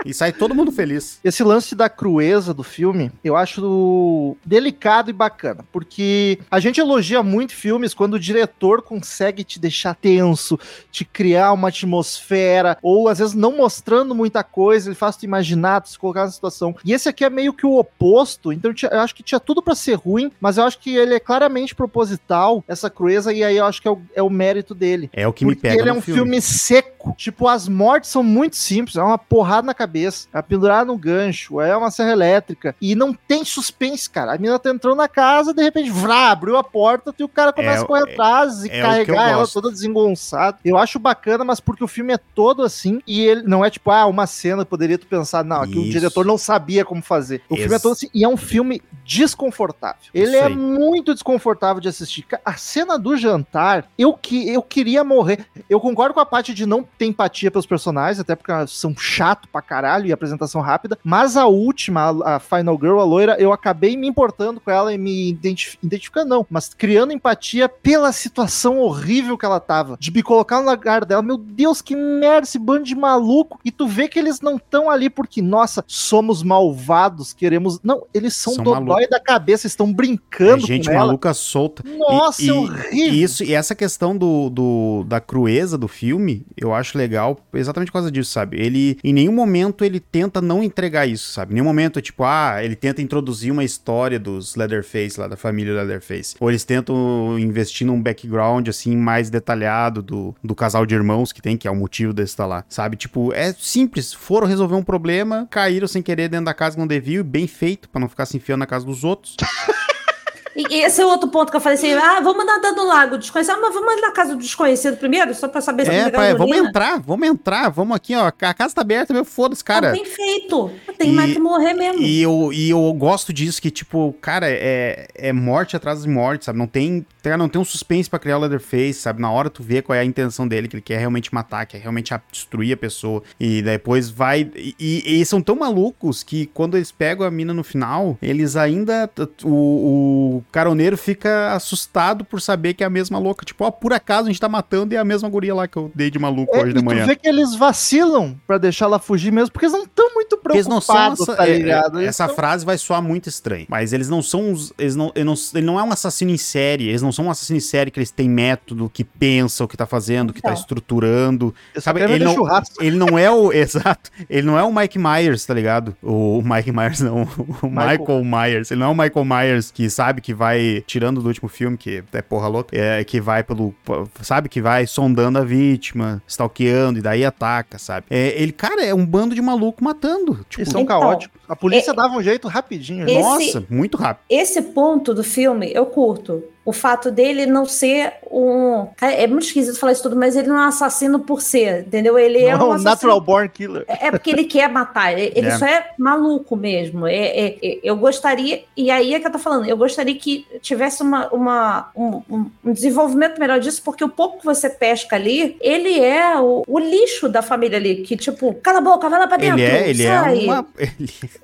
E sai todo mundo feliz. Esse lance da crueza do filme, eu acho delicado e bacana, porque a gente elogia muito filmes quando o diretor consegue te deixar tenso, te criar uma atmosfera, ou às vezes não mostrando muita coisa, ele faz tu imaginar, tu se colocar na situação. E esse aqui é meio que o oposto, então eu acho que tinha tudo pra ser ruim, mas eu acho que ele é claramente proposital, essa crueza, e aí eu acho que é o, é o mérito dele. É o que me Porque pega ele é um filme. seco. Tipo, as mortes são muito simples. É uma porrada na cabeça. É pendurada no gancho. É uma serra elétrica. E não tem suspense, cara. A menina tá entrando na casa, de repente, vrá, abriu a porta e o cara começa É, a correr é- atrás e é carregar ela toda desengonçada. Eu acho bacana, mas porque o filme é todo assim. E ele não é tipo, ah, uma cena, poderia tu pensar, não, aqui o Isso. diretor não sabia como fazer. O filme é todo assim. E é um filme desconfortável. Ele Isso é muito desconfortável de assistir. A cena do jantar, eu que eu queria morrer. Eu concordo com a parte de não ter empatia pelos personagens, até porque são chato pra caralho e apresentação rápida. Mas a última, a, Final Girl, a loira, eu acabei me importando com ela e me identif- identificando, não, mas criando empatia pela situação horrível que ela tava. De me colocar no lugar dela. Meu Deus, que merda, esse bando de maluco. E tu vê que eles não estão ali porque, nossa, somos malvados, queremos. Não, eles são, São dodói da cabeça, estão É brincando gente com ela. maluca solta. Nossa, E- é e- horrível. E isso, e essa questão do, do- da crueza do filme, eu acho legal exatamente por causa disso, sabe? Ele, em nenhum momento, ele tenta não entregar isso, sabe? Em nenhum momento é tipo, ah, ele tenta introduzir uma história dos Leatherface, lá da família Leatherface. Ou eles tentam investir num background, assim, mais detalhado do, do casal de irmãos que tem, que é o motivo desse estar lá, sabe? Tipo, é simples. Foram resolver um problema, caíram sem querer dentro da casa que não deviam, bem feito, pra não ficar se enfiando na casa dos outros. E e esse é outro ponto que eu falei assim: ah, vamos nadar no lago desconhecido. Ah, mas vamos ali na casa do desconhecido primeiro, só pra saber se É, pai, vamos entrar, vamos entrar, vamos aqui, ó. A casa tá aberta, meu, foda-se, Tá cara. bem feito. tem E- mais que morrer mesmo. E eu, e eu gosto disso, que, tipo, cara, é, é morte atrás de morte, sabe? Não tem, cara, não tem um suspense pra criar o Leatherface, sabe? Na hora tu vê qual é a intenção dele, que ele quer realmente matar, quer realmente destruir a pessoa. E depois vai. E, e eles são tão malucos que quando eles pegam a mina no final, eles ainda. O, o caroneiro fica assustado por saber que é a mesma louca. Tipo, ó, por acaso a gente tá matando e é a mesma guria lá que eu dei de maluco É, hoje de tu manhã. vê que eles vacilam pra deixar ela fugir mesmo, porque eles não estão muito Porque eles não são preocupados, tá é, é, ligado? Essa tão- frase vai soar muito estranho, mas eles não são os, eles não, ele não, ele não é um assassino em série, eles não são um assassino em série que eles têm método, que pensa o que tá fazendo, que tá Então. estruturando. eles sabe, ele não- churrasco. Ele não é o exato, ele não é o Mike Myers, tá ligado? O Mike Myers não, o Michael. Michael Myers, ele não é o Michael Myers que sabe que vai tirando do último filme que é porra louca, é que vai pelo sabe que vai sondando a vítima, stalkeando e daí ataca, sabe? É, ele, cara, é um bando de maluco matando, tipo, Eles são Então, caóticos. A polícia é- dava um jeito rapidinho. Esse- Nossa, muito rápido. Esse ponto do filme eu curto. O fato dele não ser um. Cara, É muito esquisito falar isso tudo, mas ele não é um assassino por ser, entendeu? Ele é Não, um um assassino. natural born killer. É é porque ele quer matar, ele É. só é maluco mesmo. É, é- é- eu gostaria, e aí é que eu tô falando, eu gostaria que tivesse uma, uma- um, um- desenvolvimento melhor disso, porque o pouco que você pesca ali, ele é o, o lixo da família ali, que tipo, cala a boca, vai lá pra dentro. Ele é, ele é sai. uma.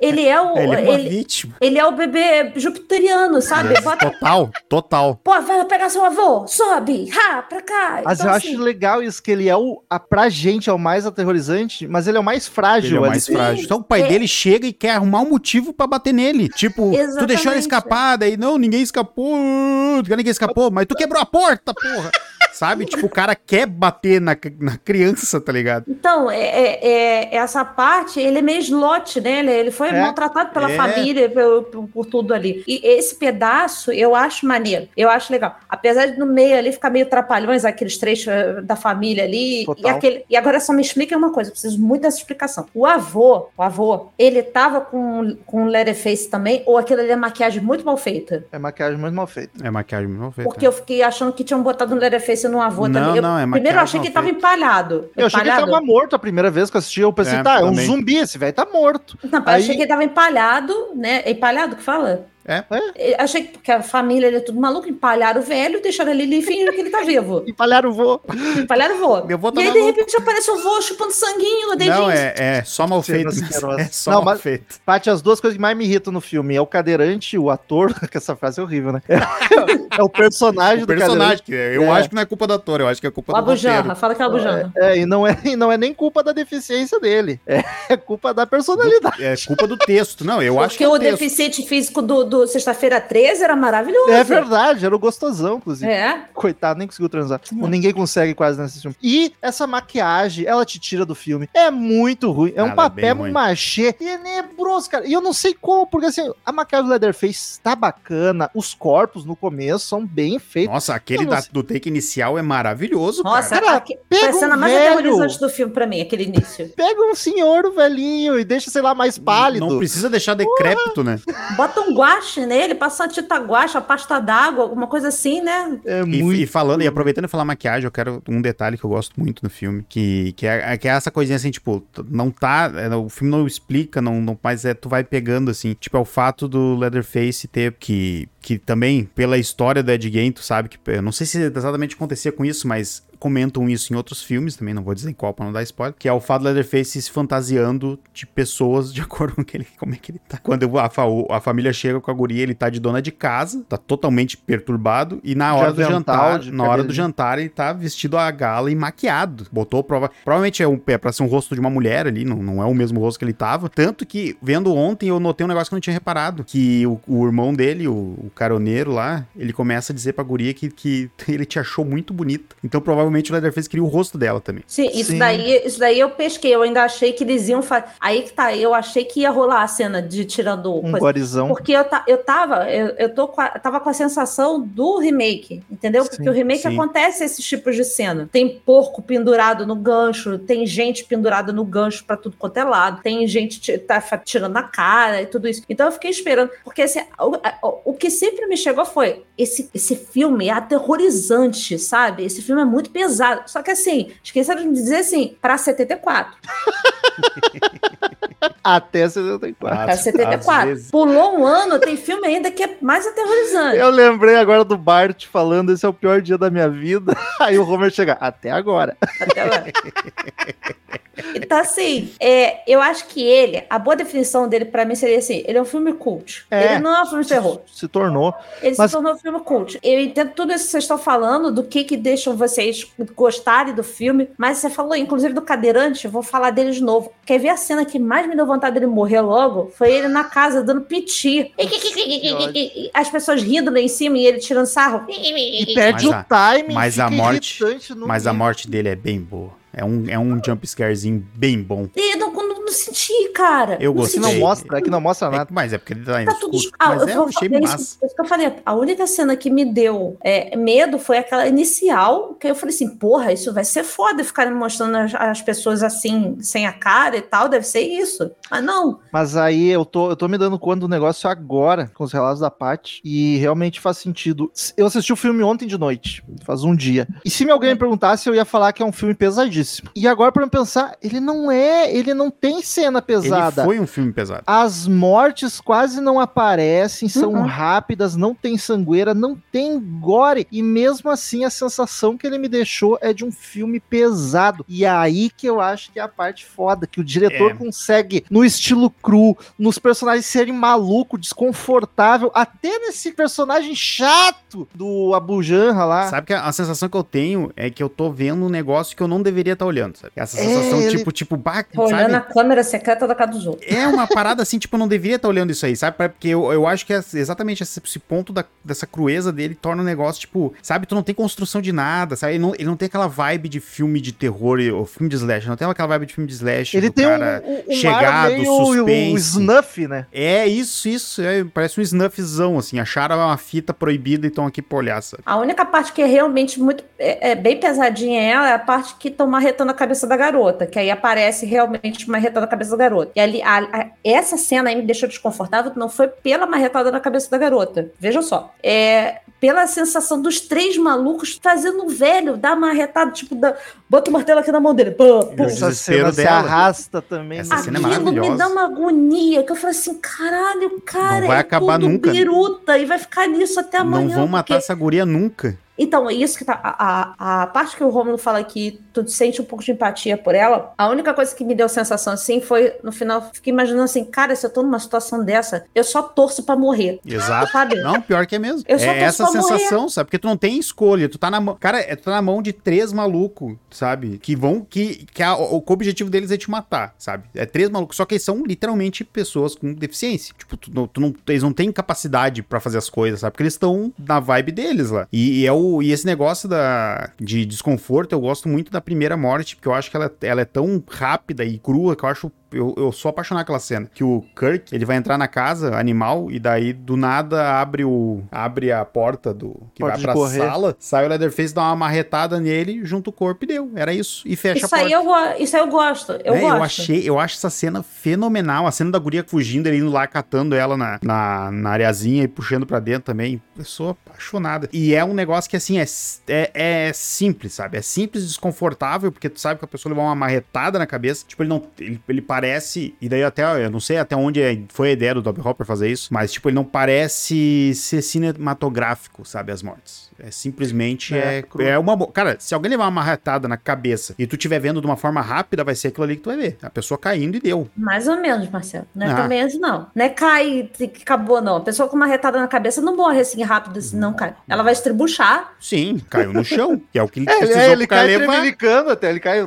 Ele, Ele é o. ele é ele, ele é o bebê jupiteriano, sabe? É, Bota, Total, total. Pô, vai lá pegar seu avô, sobe, ha, pra cá. Mas Então, eu assim, acho legal isso, que ele é o. A, pra gente é o mais aterrorizante, mas ele é o mais frágil. Ele é o ali. mais frágil. Então o pai É. dele chega e quer arrumar um motivo pra bater nele. Tipo, tu Exatamente. deixou ela escapar, daí não, ninguém escapou. Ninguém escapou, mas tu quebrou a porta, porra. Sabe? Tipo, o cara quer bater na, na criança, tá ligado? Então, é, é- é- essa parte, ele é meio slot, né? Ele, ele foi É. maltratado pela É. família, por, por- por tudo ali. E esse pedaço, eu acho maneiro. Eu acho legal. Apesar de no meio ali ficar meio trapalhões, aqueles trechos eh, da família ali. E, Total. aquele, e agora só me explica uma coisa, eu preciso muito dessa explicação. O avô, o avô, ele tava com, com Leatherface também, ou aquilo ali é maquiagem muito mal feita? É maquiagem muito mal feita. É maquiagem mal feita. Porque eu fiquei achando que tinham botado um No avô Não, também. Eu- não, é primeiro eu maquiagem achei que ele tava empalhado. Eu achei que ele Empalhado? tava morto a primeira vez que eu assisti. Eu pensei, É, tá, é um zumbi, esse velho tá morto. Não, Aí- eu achei que ele tava empalhado, né? É empalhado que fala? É. Eu Achei que porque a família ele é tudo maluco, empalharam o velho, deixaram ele ali e fingiram que ele tá vivo. Empalharam o vô. Empalharam o vô. Meu vô tá e aí, de maluco. repente, aparece o vô chupando sanguinho no dedinho. Não, é, é só mal feito. Asquerosas. É só Não, mal mas- feito. Paty, as duas coisas que mais me irritam no filme é o cadeirante, o ator, que essa frase é horrível, né? É o personagem O do personagem, que eu É. acho que não é culpa do ator, eu acho que é culpa O do Abujanra, fala que é Abujanra. É, e não é, e não é nem culpa da deficiência dele. É, é culpa da personalidade. É culpa do texto. Não, eu acho que Porque é o o texto. deficiente físico do, do Sexta-feira 13 era maravilhoso. É verdade, era o gostosão, inclusive. É. Coitado, nem conseguiu transar. Ninguém consegue quase nesse filme. E essa maquiagem, ela te tira do filme. É muito ruim. É um Ela é papel ruim. machê tenebroso, cara. E eu não sei como, porque assim, a maquiagem do Leatherface tá bacana. Os corpos no começo são bem feitos. Nossa, aquele não da- do take inicial é maravilhoso, Nossa, cara. Aqui- pega foi a cena um mais velho. aterrorizante do filme pra mim, aquele início. Pega um senhor velhinho e deixa, sei lá, mais pálido. Não precisa deixar decrépito, né? Bota um guache nele, passa uma tinta guache, a pasta d'água, alguma coisa assim, né? É E, muito. e falando, e aproveitando e falar maquiagem, eu quero um detalhe que eu gosto muito no filme, que, que, é, que é essa coisinha assim, tipo, não tá, é, o filme não explica, não, não, mas é, tu vai pegando assim, tipo, é o fato do Leatherface ter, que, que também, pela história do Ed Gein, tu sabe que, eu não sei se exatamente acontecia com isso, mas comentam isso em outros filmes também, não vou dizer em qual pra não dar spoiler, que é o fato do Leatherface se fantasiando de pessoas de acordo com que ele, como é que ele tá. Quando a, fa- a família chega com a guria, ele tá de dona de casa, tá totalmente perturbado, e na hora do jantar, na hora do jantar, ele tá vestido a gala e maquiado. Botou prova. Provavelmente é, um, é pra ser um rosto de uma mulher ali, não, não é o mesmo rosto que ele tava. Tanto que, vendo ontem, eu notei um negócio que eu não tinha reparado. Que o, o irmão dele, o, o caroneiro lá, ele começa a dizer pra guria que, que ele te achou muito bonita. Então, provavelmente, o Leatherface queria o rosto dela também. Sim, isso Sim. daí, isso daí eu pesquei, eu ainda achei que eles iam fazer. Aí que tá, eu achei que ia rolar a cena de tirando Um coisa. gorizão. Porque eu, ta, eu tava, eu, eu tô com a, tava com a sensação do remake, entendeu? Porque Sim, o remake sim. acontece esses tipos de cena. Tem porco pendurado no gancho, tem gente pendurada no gancho pra tudo quanto é lado, tem gente tá tirando a cara e tudo isso. Então eu fiquei esperando, porque assim, o- o que sempre me chegou foi: esse, esse filme é aterrorizante, sabe? Esse filme é muito pesado. Só que assim, esqueceram de dizer assim, pra 74. até 74. Às- É às 74. vezes. Pulou um ano, tem filme ainda que é mais aterrorizante. Eu lembrei agora do Bart falando: esse é o pior dia da minha vida. Aí o Homer chega, até agora. Até agora. Então, assim, é, eu acho que ele, a boa definição dele pra mim seria assim: ele é um filme cult. É. Ele não é um filme de terror. Se tornou. Ele Mas- se tornou um filme cult. Eu entendo tudo isso que vocês estão falando, do que que deixam vocês gostarem do filme, mas você falou, inclusive, do cadeirante, eu vou falar dele de novo. Quer ver a cena que mais me deu vontade dele morrer logo? Foi ele na casa dando piti. As pessoas rindo lá em cima e ele tirando sarro. E perde Mas o a- timing. mas a morte- Mas a morte dele é bem boa. É um, é um jump scarezinho bem bom. E não, não senti, cara. Eu Não gostei. Que senti. não mostra, é que não mostra É, nada. mas é porque ele tá Tá tudo escuro. ah, Mas eu é, eu vou achei falar massa. isso, isso que eu falei. A única cena que me deu é, medo foi aquela inicial, que eu falei assim, porra, isso vai ser foda ficar mostrando as, as pessoas assim, sem a cara e tal, deve ser isso. Mas não, Mas aí eu tô, eu tô me dando conta do negócio agora, com os relatos da Paty, e realmente faz sentido. Eu assisti o filme ontem de noite, faz um dia. E se me alguém me perguntasse, eu ia falar que é um filme pesadíssimo. E agora, pra eu pensar, ele não é, ele não tem cena pesada. Ele foi um filme pesado. As mortes quase não aparecem, são Uhum. rápidas, não tem sangueira, não tem gore. E mesmo assim, a sensação que ele me deixou é de um filme pesado. E é aí que eu acho que é a parte foda, que o diretor É. consegue, no estilo cru, nos personagens serem maluco, desconfortável, até nesse personagem chato do Abu Janra lá. Sabe que a, a sensação que eu tenho é que eu tô vendo um negócio que eu não deveria estar olhando, sabe? Essa É, sensação, ele- tipo, tipo, bah, tô olhando a sabe? Câmera secreta da casa dos outros. É uma parada assim, tipo, eu não deveria estar olhando isso aí, sabe? Porque eu, eu acho que é exatamente esse, esse ponto da- dessa crueza dele torna o negócio, tipo, sabe? Tu não tem construção de nada, sabe? Ele não, ele não tem aquela vibe de filme de terror ou filme de slash, não tem aquela vibe de filme de slash. Ele do tem cara um, um, um chegado, meio o suspense. snuff, né? É isso, isso. é, parece um snuffzão, assim. Acharam uma fita proibida e estão aqui pra olhar, sabe? A única parte que é realmente muito é, é bem pesadinha ela é a parte que estão marretando a cabeça da garota, que aí aparece realmente marretando a cabeça da garota. E ali, a- a- essa cena aí me deixou desconfortável, não foi pela marretada na cabeça da garota. Veja só. É pela sensação dos três malucos fazendo o velho dar marretada, tipo, da, bota o martelo aqui na mão dele. Pô, pô. Essa cena se arrasta também. Essa cena é. Aquilo me maravilhosa. dá uma agonia, que eu falei assim, caralho, cara, Não vai é acabar tudo nunca. biruta e vai ficar nisso até amanhã. não vão matar porque- essa guria nunca. Então, isso que tá. A, a, a parte que o Romulo fala que tu sente um pouco de empatia por ela, a única coisa que me deu sensação assim foi, no final, fiquei imaginando assim, cara, se eu tô numa situação dessa, eu só torço pra morrer. Exato. Sabe? Não, pior que é mesmo. Eu só é tô essa só sensação, sabe? Porque tu não tem escolha. Tu tá na mão. Cara, é- tu tá na mão de três malucos, sabe? Que vão. Que, que a- o, o objetivo deles é te matar, sabe? É três malucos. Só que eles são literalmente pessoas com deficiência. Tipo, tu, não- tu não, eles não têm capacidade pra fazer as coisas, sabe? Porque eles estão na vibe deles lá. E, e é o, e esse negócio da, de desconforto, eu gosto muito da primeira morte, porque eu acho que ela, ela é tão rápida e crua que eu acho eu, eu sou apaixonado pela cena. Que o Kirk, ele vai entrar na casa animal e daí do nada abre o abre a porta do que Porta vai pra correr. sala, sai o Leatherface, dá uma marretada nele, junta o corpo e deu. Era isso. E fecha Isso a aí, porta. eu, go- isso aí eu gosto. Eu Né? gosto. eu achei, eu acho essa cena fenomenal. A cena da guria fugindo, ele indo lá catando ela na, na, na areazinha e puxando pra dentro também. Eu sou apaixonada. E é um negócio que, assim, é, é, é simples, sabe? É simples e desconfortável, porque tu sabe que a pessoa levou uma marretada na cabeça. Tipo, ele não. Ele, ele parece. E daí até. Eu não sei até onde é- foi a ideia do Toby Hopper fazer isso, mas, tipo, ele não parece ser cinematográfico, sabe? As mortes. É simplesmente. É, É, é uma. Cara, se alguém levar uma marretada na cabeça e tu estiver vendo de uma forma rápida, vai ser aquilo ali que tu vai ver. A pessoa caindo e deu. Mais ou menos, Marcelo. Não é Ah. também assim, não. Não é cai e que acabou, não. A pessoa com uma retada na cabeça não morre assim rápido, assim, não cai. Ela vai estribuchar. Sim, caiu no chão. Que é o que ele É, precisou é, ele pro cara levar. até, ele cai. É,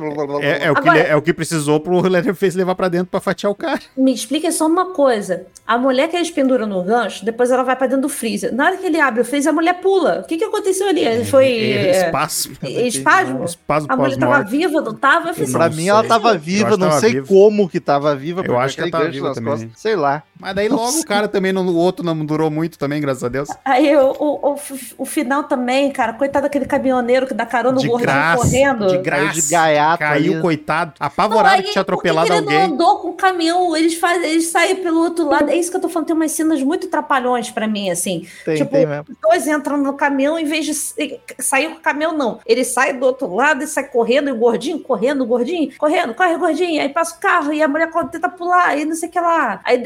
é o que Agora- le- é o que precisou pro Leatherface levar pra dentro pra fatiar o cara. Me explica só uma coisa. A mulher que eles penduram no gancho, depois ela vai pra dentro do freezer. Na hora que ele abre o freezer, a mulher pula. O que, que aconteceu ali? Ele foi. É, espasmo. espasmo? Espasmo A mulher tava viva, não tava? Eu Eu Pra mim, ela tava viva, não sei viva. como que tava viva. Eu acho que ela tava viva nas também. costas, Sei lá. Mas daí logo o cara também, não, o outro não durou muito também, graças a Deus. Aí o, o, o, o final também, cara, coitado daquele caminhoneiro que dá carona no gordinho correndo. de Caiu graça. de gaiato Caiu, ali. coitado. Não, Apavorado aí, que tinha que atropelado que ele alguém. não andou com o caminhão, eles, faz, eles saem pelo outro lado. É isso que eu tô falando, tem umas cenas muito trapalhões pra mim, assim. Tem, tipo, tem dois entram no caminhão, em vez de s- sair com o caminhão, não. Ele sai do outro lado e sai correndo, e o gordinho, correndo, o gordinho, correndo, corre, gordinho. Aí passa o carro e a mulher tenta pular, e não sei o que lá. Aí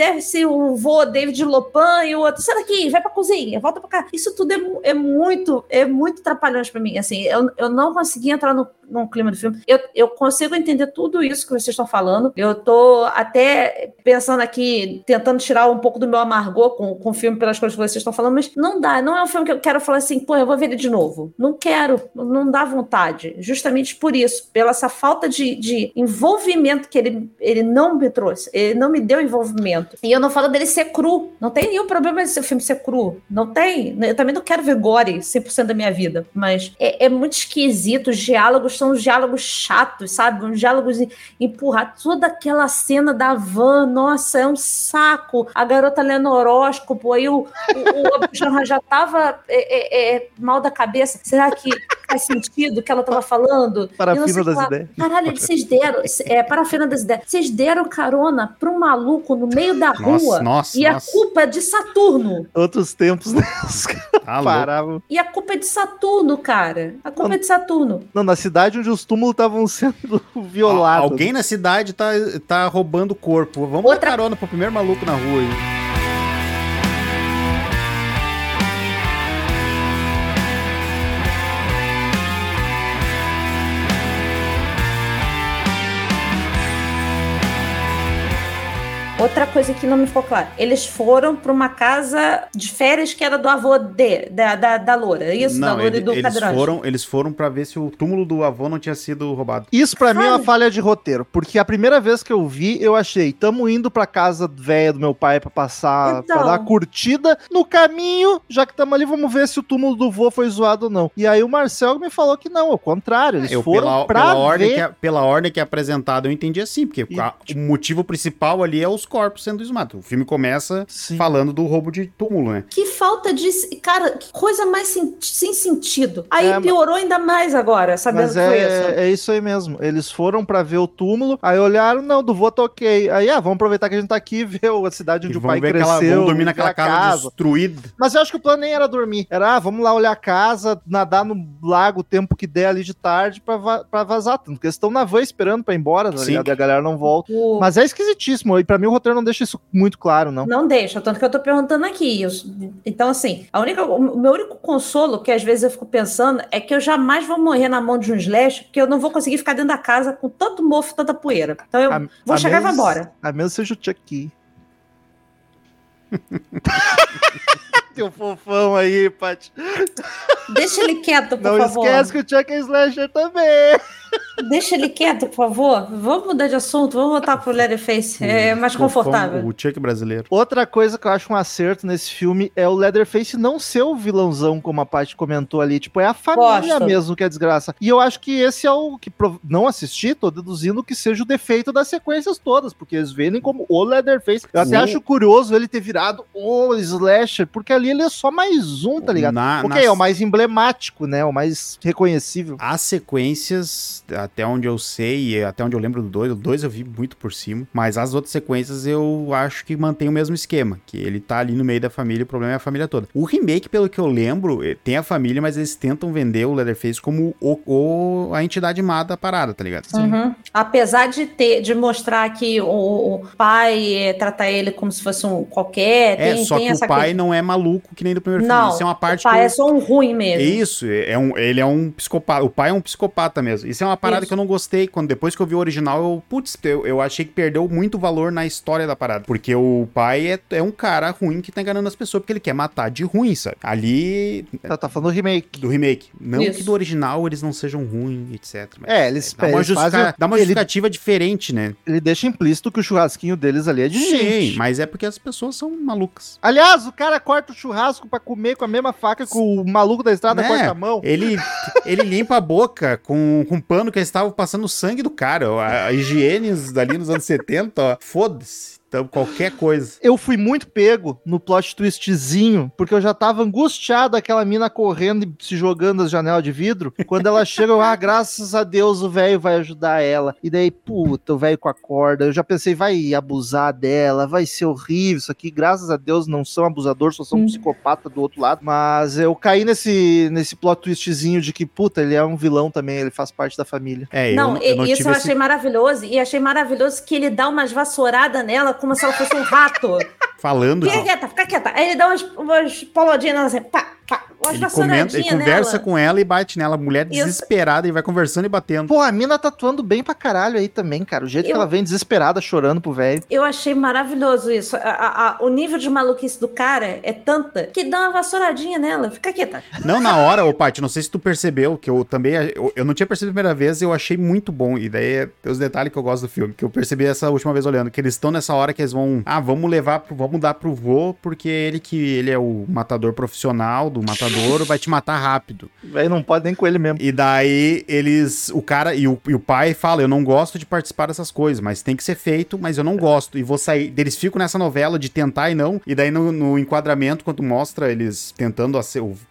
o vô David Lopan e o outro, sai daqui, vai pra cozinha, volta pra cá. Isso tudo é, é muito, é muito trapalhões pra mim. Assim, eu, eu não consegui entrar no, no clima do filme. Eu, eu consigo entender tudo isso que vocês estão falando. Eu tô até pensando aqui, tentando tirar um pouco do meu amargor com, com o filme pelas coisas que vocês estão falando, mas não dá. Não é um filme que eu quero falar assim, pô, eu vou ver ele de novo. Não quero, não dá vontade. Justamente por isso, pela essa falta de, de envolvimento que ele, ele não me trouxe. Ele não me deu envolvimento. E eu não falo dele ser cru. Não tem nenhum problema esse filme ser cru. Não tem. Eu também não quero ver gore 100% da minha vida. Mas é, é muito esquisito. Os diálogos são uns diálogos chatos, sabe? Uns diálogos em- empurrados. Toda aquela cena da van, nossa, é um saco. A garota lendo horóscopo. Aí o, o, o já tava é, é, é, mal da cabeça. Será que faz sentido o que ela tava falando? Parafina não o das ideias. Caralho, vocês deram. É, parafina das ideias. Vocês deram carona pra um maluco no meio da rua. Nossa, nossa, e a nossa. culpa é de Saturno. Outros tempos, né? Os caras Tá paravam. E a culpa é de Saturno, cara. A culpa é de Saturno. Não, na cidade onde os túmulos estavam sendo violados. Alguém na cidade tá, tá roubando corpo. Vamos Outra- dar carona pro primeiro maluco na rua aí. Outra coisa que não me ficou claro. Eles foram pra uma casa de férias que era do avô de, da, da, da Loura. é Isso, da Não, Loura ele- e do eles, Cadrante. foram, eles foram pra ver se o túmulo do avô não tinha sido roubado. Isso pra mim é uma falha de roteiro, porque a primeira vez que eu vi, eu achei, tamo indo pra casa velha do meu pai pra passar, Então. pra dar curtida. No caminho, já que tamo ali, vamos ver se o túmulo do vô foi zoado ou não. E aí o Marcel me falou que não, ao contrário, eles Eu, foram pela, pra pela, ordem ver. que é, pela ordem que é apresentada, eu entendi assim, porque E, a- o motivo principal ali é os corpos sendo esmados. O filme começa Sim. falando do roubo de túmulo, né? Que falta de. Cara, que coisa mais sem, sem sentido. Aí É, piorou ainda mais agora, sabendo Mas que foi isso. é, é isso aí mesmo. Eles foram pra ver o túmulo, aí olharam, não, do vô tá ok. Aí, ah, vamos aproveitar que a gente tá aqui e ver a cidade onde E o pai ver aquela, cresceu. vamos dormir naquela a casa, destruída. Mas eu acho que o plano nem era dormir. Era, ah, vamos lá olhar a casa, nadar no lago o tempo que der ali de tarde pra, va pra vazar. Tanto que eles estão na van esperando pra ir embora, tá Sim. ligado? E a galera não volta. O- Mas é esquisitíssimo. E pra mim o roteiro não deixa isso muito claro, não. Não deixa, tanto que eu tô perguntando aqui. Eu- então, assim, a única, o meu único consolo, que às vezes eu fico pensando, é que eu jamais vou morrer na mão de um slash, porque eu não vou conseguir ficar dentro da casa com tanto mofo, tanta poeira. Então eu A- vou a chegar e vou menos- embora. A menos seja o Chucky. Teu fofão aí, Paty. Deixa ele quieto, por Não favor. esquece que o Chuck é slasher também. Deixa ele quieto, por favor. Vamos mudar de assunto, vamos voltar pro Leatherface. É mais confortável. O Chuck brasileiro. Outra coisa que eu acho um acerto nesse filme é o Leatherface não ser o vilãozão, como a Paty comentou ali. Tipo, é a família Gosto. mesmo que é desgraça. E eu acho que esse é o que prov- não assisti, tô deduzindo que seja o defeito das sequências todas, porque eles vendem como o Leatherface. Eu até acho curioso ele ter virado o slasher, porque ali ele é só mais um, tá ligado? Na- Porque nas- é o mais emblemático, né? O mais reconhecível. As sequências, até onde eu sei, e até onde eu lembro do 2, o 2 eu vi muito por cima, mas as outras sequências eu acho que mantém o mesmo esquema, que ele tá ali no meio da família, o problema é a família toda. O remake, pelo que eu lembro, eh, tem a família, mas eles tentam vender o Leatherface como o, o- a entidade má da parada, tá ligado? Uhum. Apesar de ter, de mostrar que o, o pai eh, trata ele como se fosse um qualquer, É, tem, só tem que essa o pai coisa. não é maluco que nem do primeiro Não, filme. Isso é uma parte o pai que eu- é só um ruim mesmo. Isso, é um, ele é um psicopata. O pai é um psicopata mesmo. Isso é uma parada Isso. que eu não gostei. Quando depois que eu vi o original, eu, putz, eu, eu achei que perdeu muito valor na história da parada. Porque o pai é, é um cara ruim que tá enganando as pessoas porque ele quer matar de ruim, sabe? Ali, Tá, tá falando do remake. do remake. Não Isso. que do original eles não sejam ruins, etc. Mas É, eles, dá uma, justifica- fazem- dá uma ele, justificativa diferente, né? ele deixa implícito que o churrasquinho deles ali é de Sim, gente. mas é porque as pessoas são malucas. Aliás, o cara corta o churrasco pra comer com a mesma faca que o maluco da estrada Né? corta a mão. Ele, ele limpa a boca com, com um pano que eles estavam passando sangue do cara. A, a higiene dali nos anos 70, ó, foda-se. Então, qualquer coisa. Eu fui muito pego no plot twistzinho, porque eu já tava angustiado aquela mina correndo e se jogando das janelas de vidro. Quando ela chega, eu, ah, graças a Deus o velho vai ajudar ela. E daí, puta, o velho com a corda. Eu já pensei, vai abusar dela, vai ser horrível isso aqui. Graças a Deus não são abusadores, só são Hum. psicopata do outro lado. Mas eu caí nesse, nesse plot twistzinho de que, puta, ele é um vilão também, ele faz parte da família. É, eu Não, eu não isso tive eu esse- achei maravilhoso. E achei maravilhoso que ele dá umas vassouradas nela como se ela fosse um rato. falando. Fica quieta, fica quieta. Aí ele dá umas, umas polodinhas nela assim, pá, pá, Ele, comenta, ele conversa nela. com ela e bate nela. Mulher Isso. desesperada e vai conversando e batendo. Pô, a mina tá atuando bem pra caralho aí também, cara. O jeito que Eu- ela vem desesperada, chorando pro velho. Eu achei maravilhoso isso. A- a- a- o nível de maluquice do cara é tanta que dá uma vassouradinha nela. Fica quieta. Não na hora, ô Paty, não sei se tu percebeu, que eu também. Eu, eu não tinha percebido a primeira vez e eu achei muito bom. E daí é os detalhes que eu gosto do filme, que eu percebi essa última vez olhando. Que eles estão nessa hora que eles vão. Ah, vamos levar, pro, vamos dar pro vô, porque ele que ele é o matador profissional do matador, vai te matar rápido. Velho não pode nem com ele mesmo. E daí eles. O cara e o, e o pai fala: Eu não gosto de participar dessas coisas, mas tem que ser feito, mas eu não gosto. E vou sair. Eles ficam nessa novela de tentar e não. E daí no, no enquadramento, quando mostra eles tentando,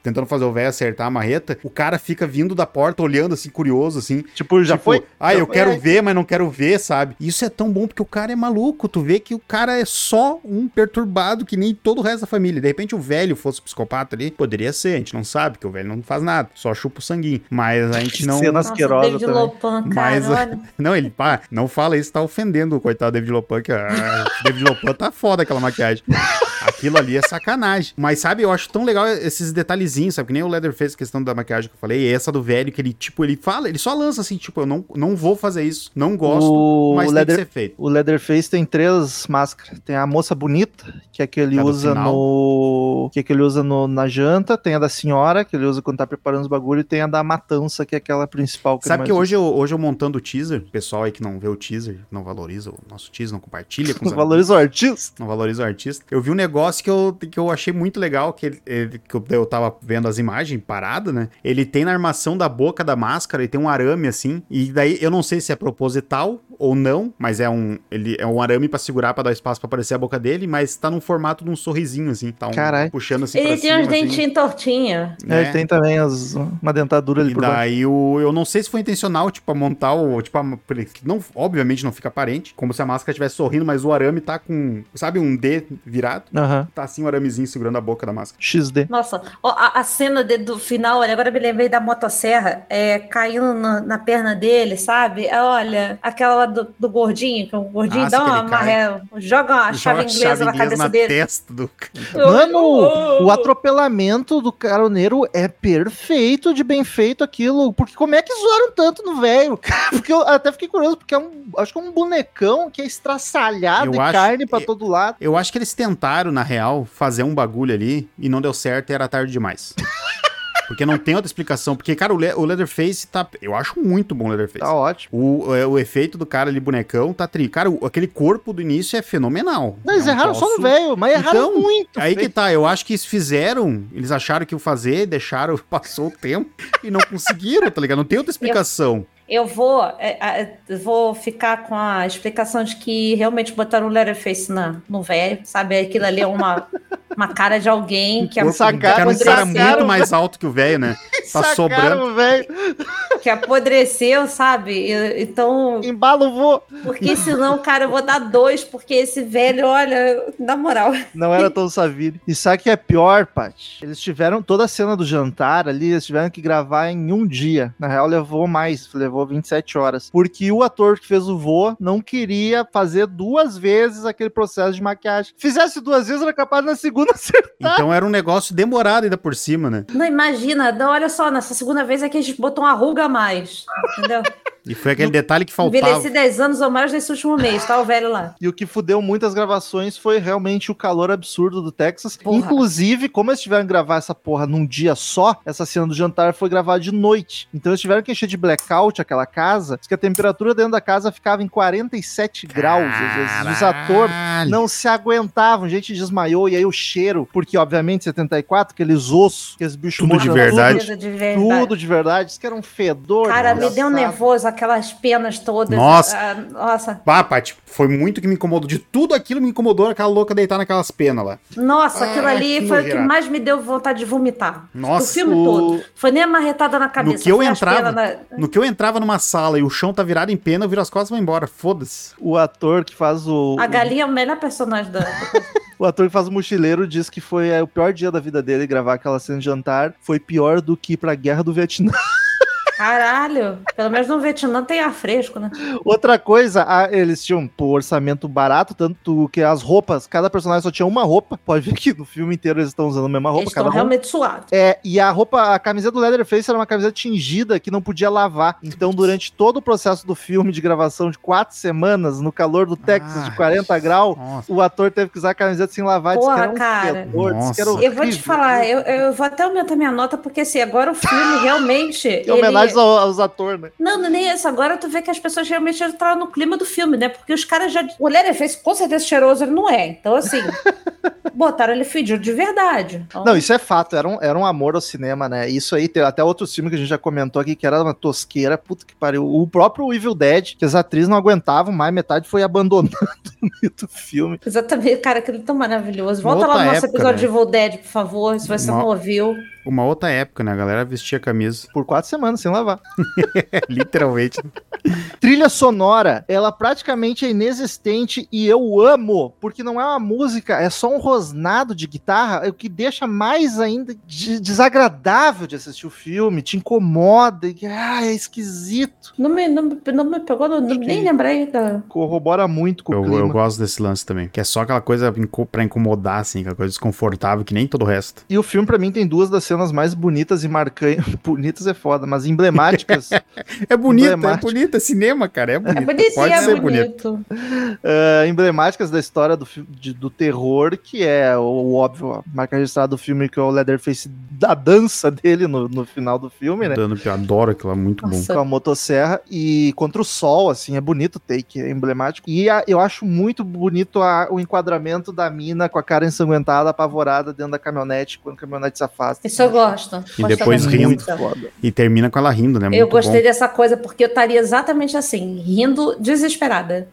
tentando fazer o velho acertar a marreta, o cara fica vindo da porta, olhando assim, curioso, assim. Tipo, já Tipo, foi? Ah, Já eu foi, quero é. ver, mas não quero ver, sabe? Isso é tão bom porque o cara é maluco. Tu vê que o cara é só um perturbado que nem todo o resto da família. De repente o velho fosse psicopata ali, poderia ser. A gente não sabe, que o velho não faz nada, só chupa o sanguinho. Mas a gente não. Cena Nossa, asquerosa David também. Lopan, cara, Mas, olha. não, ele, pá, não fala isso, tá ofendendo o coitado David Lopan, que ah, o David Lopan tá foda aquela maquiagem. Aquilo ali é sacanagem. Mas sabe, eu acho tão legal esses detalhezinhos, sabe? Que nem o Leatherface, questão da maquiagem que eu falei, e essa do velho, que ele, tipo, ele fala, ele só lança assim, tipo, eu não, não vou fazer isso, não gosto, O mas Leather- tem que ser feito. O Leatherface tem três máscaras. Tem a moça bonita, que é que ele é usa final. no. Que é que ele usa no- na janta. Tem a da senhora, que ele usa quando tá preparando os bagulho. E tem a da matança, que é aquela principal. Que Sabe que hoje eu, hoje eu montando o teaser, pessoal aí que não vê o teaser, não valoriza o nosso teaser, não compartilha com os usa. Valoriza o artista. não valoriza o artista. Eu vi um negócio que eu, que eu achei muito legal, que, ele, que eu, eu tava vendo as imagens parada, né? Ele tem na armação da boca da máscara, ele tem um arame assim, e daí eu não sei se é proposital ou não, mas é um, ele, é um arame pra segurar, pra dar espaço pra aparecer a boca dele, mas tá no formato de um sorrisinho assim, tá um, Carai. puxando assim Ele pra tem cima, uns assim, dentinhos tortinhos. É, né? ele tem também as, uma dentadura ali E por baixo. daí o, eu não sei se foi intencional, tipo, a montar o. Tipo, a, não, obviamente não fica aparente, como se a máscara estivesse sorrindo, mas o arame tá com, sabe, um D virado. Aham. Tá assim o aramezinho segurando a boca da máscara. XD. Nossa, ó, a, a cena de- do final, olha, agora eu me lembrei da motosserra é, caindo na, na perna dele, sabe? É, Olha, aquela lá do, do gordinho, que o gordinho Ah, dá uma maré, joga uma chave inglesa na cabeça dele. testa do Mano, o atropelamento do caroneiro é perfeito de bem feito aquilo. Porque como é que zoaram tanto no velho? Porque eu até fiquei curioso, porque é um. Acho que é um bonecão que é estraçalhado Eu e acho- carne pra é- todo lado. Eu acho que eles tentaram, na real, fazer um bagulho ali e não deu certo e era tarde demais. Porque não tem outra explicação. Porque, cara, o, Le- o Leatherface tá. Eu acho muito bom o Leatherface. Tá ótimo. O, é, o efeito do cara ali, bonecão, tá tri. Cara, o- aquele corpo do início é fenomenal. Não, eles É um erraram só no velho, mas erraram Então, muito. Aí que feio. tá, eu acho que eles fizeram, eles acharam que iam fazer, deixaram, passou o tempo e não conseguiram, tá ligado? Não tem outra explicação. Eu vou, é, é, vou ficar com a explicação de que realmente botaram o Letterface na, no velho, sabe? Aquilo ali é uma, uma cara de alguém que, Corpo, sacaram- cara, um cara muito mais alto que o velho, né? Tá sobrando. o velho. que apodreceu, sabe? Então, Embalo vô. porque senão, cara, eu vou dar dois, porque esse velho, olha, na moral. Não era tão Savini. E sabe o que é pior, Paty? Eles tiveram toda a cena do jantar ali, eles tiveram que gravar em um dia. Na real, levou mais, levou 27 horas. Porque o ator que fez o vô não queria fazer duas vezes aquele processo de maquiagem. Fizesse duas vezes, era capaz na segunda acertar. Então era um negócio demorado ainda por cima, né? Não imagina, não, olha só, nessa segunda vez é que a gente botou uma ruga a mais, entendeu? E foi aquele detalhe que faltava. Envelheci 10 anos ou mais nesse último mês, tá o velho lá. E o que fudeu muitas gravações foi realmente o calor absurdo do Texas. Porra. Inclusive, como eles tiveram que gravar essa porra num dia só, essa cena do jantar foi gravada de noite. Então eles tiveram que encher de blackout aquela casa, diz que a temperatura dentro da casa ficava em 47 graus. Às vezes os atores Caralho. não se aguentavam, gente desmaiou, e aí o cheiro, porque obviamente 74, aqueles ossos, aqueles bichos Tudo de mortos, verdade. Tudo de verdade. Tudo de verdade, diz que era um fedor. Cara, me deu desgraçado. nervoso aquelas penas todas. Nossa. Ah, nossa, Ah, Paty, foi muito que me incomodou. De tudo aquilo me incomodou aquela louca deitar naquelas penas lá. nossa, aquilo Ah, ali foi o que mais me deu vontade de vomitar. Nossa, o filme o- todo. Foi nem a marretada na cabeça. No que eu entrava, na- no que eu entrava numa sala e o chão tá virado em pena, eu viro as costas e vou embora. Foda-se. O ator que faz o. A galinha é o melhor personagem da. O ator que faz o mochileiro diz que foi é, o pior dia da vida dele gravar aquela cena de jantar. Foi pior do que ir pra guerra do Vietnã. Caralho. Pelo menos no Vietnã tem ar fresco, né? Outra coisa, a- eles tinham pô, orçamento barato, tanto que as roupas, cada personagem só tinha uma roupa. Pode ver que no filme inteiro eles estão usando a mesma roupa, Eles cada estão um. realmente suados. É, e a roupa, a camiseta do Leatherface era uma camiseta tingida que não podia lavar. Então, durante todo o processo do filme de gravação de quatro semanas, no calor do Texas de Ai. 40 graus, o ator teve que usar a camiseta sem lavar. Porra, um cara. fedor. Eu vou te falar, eu, eu vou até aumentar minha nota, porque assim, agora o filme realmente. Em homenagem ele... aos, atores, né? Não, não é nem isso. Agora tu vê que as pessoas realmente entraram no clima do filme, né? Porque os caras já. O Leatherface, com certeza, cheiroso ele não é. Então, assim, botaram ele fedido de verdade. Então, Não, isso é fato, era um, era um amor ao cinema, né? Isso aí, tem até outros filmes que a gente já comentou aqui, que era uma tosqueira, puta que pariu. O próprio Evil Dead, que as atrizes não aguentavam mais, metade foi abandonando no meio do filme. Exatamente, cara, aquilo é tão maravilhoso. Volta Outra lá no nosso época, episódio né? de Evil Dead, por favor, se você não ouviu. Uma outra época, né? A galera vestia camisa. Por quatro semanas, sem lavar. Literalmente. Trilha sonora, ela praticamente é inexistente e eu amo, porque não é uma música, é só um rosnado de guitarra, o que deixa mais ainda de- desagradável de assistir o filme, te incomoda, e, ah, é esquisito. Não me, não, me- não me pegou, não, Acho nem lembrei da. Corrobora muito com o Eu, clima. eu gosto desse lance também. Que é só aquela coisa pra incomodar, assim, aquela coisa desconfortável que nem todo o resto. E o filme, pra mim, tem duas das cenas mais bonitas e marcantes. Bonitas é foda, mas emblemáticas. É bonito, é bonito. É cinema, cara. É bonito. É Pode é ser bonito. eh, emblemáticas da história do, de- do terror, que é o, o óbvio, a marca registrada do filme, que é o Leatherface da dança dele no, no final do filme, né? Dando, eu adoro aquilo, é muito bom. Nossa. Com a motosserra e contra o sol, assim, é bonito o take, é emblemático. E a- eu acho muito bonito a- o enquadramento da mina com a cara ensanguentada, apavorada dentro da caminhonete, quando a caminhonete se afasta. Isso eu gosto. E Gosto depois rindo. E termina com ela rindo, né? Eu Muito gostei bom. dessa coisa porque eu estaria exatamente assim, rindo desesperada.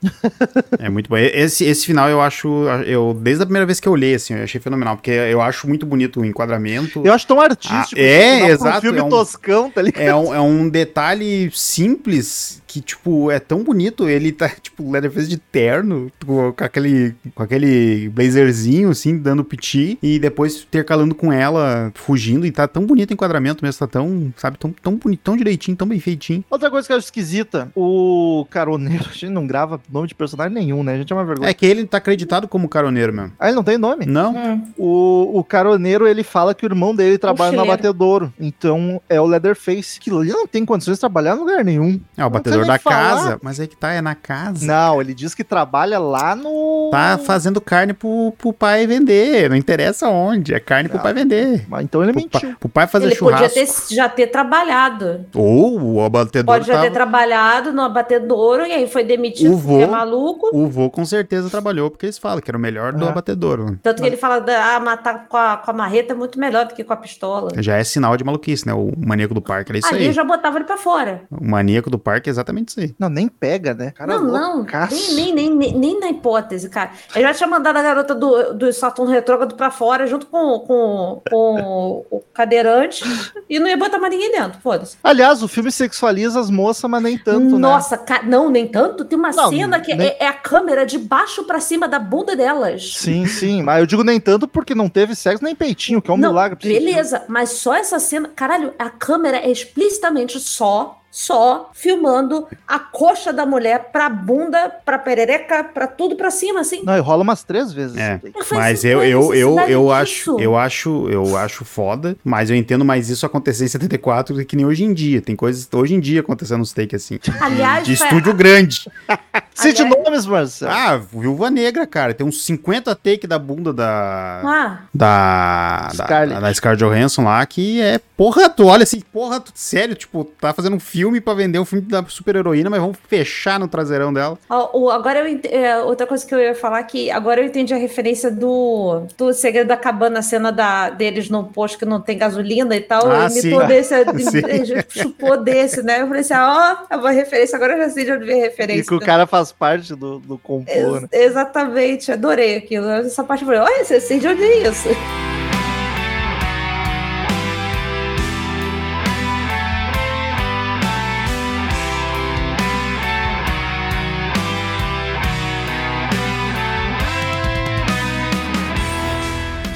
É muito bom. Esse, esse final eu acho. Eu, desde a primeira vez que eu olhei, assim, eu achei fenomenal. Porque eu acho muito bonito o enquadramento. Eu acho tão artístico. Ah, é, assim, exato, Um filme é um- toscão, tá ligado? É um, é um detalhe simples que, tipo, é tão bonito. Ele tá, tipo, o Leatherface de terno, com com aquele, com aquele blazerzinho, assim, dando piti. E depois intercalando com ela, fugindo. E tá tão bonito o enquadramento mesmo. Tá tão, sabe, tão, tão bonito, tão direitinho, tão bem feitinho. Outra coisa que eu acho esquisita, o caroneiro, a gente não grava nome de personagem nenhum, né? A gente é uma vergonha. É que ele tá acreditado como caroneiro mesmo. Ah, ele não tem nome? Não? Hum. O, o caroneiro, ele fala que o irmão dele trabalha no abatedouro. Então, é o Leatherface, que ele não tem condições de trabalhar em lugar nenhum. É o Não sei da falar. casa. Mas aí que tá, é na casa. Não, ele diz que trabalha lá no... Tá fazendo carne pro, pro pai vender. Não interessa onde. É carne pro Ah, pai vender. Mas Então ele Pro, mentiu. pa, pro pai fazer Ele podia churrasco. ter, já ter trabalhado. Ou o abatedor Pode já tava... ter trabalhado no abatedouro e aí foi demitido O vô- porque é maluco. O vô com certeza trabalhou, porque eles falam que era o melhor do É. abatedouro. Tanto que ele fala, da- ah, matar com a, com a marreta é muito melhor do que com a pistola. Já é sinal de maluquice, né? O maníaco do parque era isso Ali aí. eu já botava ele pra fora. O maníaco do parque é exatamente isso aí. Não, nem pega, né? Cara não, não, nem, nem, nem, nem, na hipótese, cara. Eu já tinha mandado a garota do, do Saturno Retrógrado pra fora, junto com, com, com o cadeirante, e não ia botar mais ninguém dentro, foda-se. Aliás, o filme sexualiza as moças, mas nem tanto, né? Nossa, ca- não, nem tanto. Tem uma Não, cena que nem- é, é a câmera de baixo pra cima da bunda delas. Sim, sim. Mas eu digo nem tanto porque não teve sexo nem peitinho, que é um não, milagre. beleza, mas só essa cena. Caralho, a câmera é explicitamente só, só filmando a coxa da mulher pra bunda, pra perereca, pra tudo pra cima, assim. Não, e rola umas três vezes. É. Mas sentido eu, a eu, eu, eu acho, eu acho, eu acho foda, mas eu entendo mais isso acontecer em 74 do que nem hoje em dia. Tem coisas hoje em dia acontecendo nos take assim. Aliás, de foi- estúdio grande. Cite Aliás- nomes, Marcelo. Ah, Viúva Negra, cara. Tem uns 50 take da bunda da. Ah, Da. Da Scarlett. da Scarlett Johansson lá, que é. Porra, tu olha assim, porra, tu, sério, tipo, tá fazendo um filme filme pra vender um filme da super-heroína, mas vamos fechar no traseirão dela. Ó, o- agora eu ent- é, outra coisa que eu ia falar que agora eu entendi a referência do, do segredo da cabana, a cena da, deles no posto que não tem gasolina e tal. Ah, imitou sim. desse, Sim. chupou desse, né? Eu falei assim, ó, é uma referência, agora eu já sei de onde veio a referência. E que o cara faz parte do, do complô, né? Ex- exatamente, adorei aquilo. Essa parte eu falei, olha, você sei de onde é isso.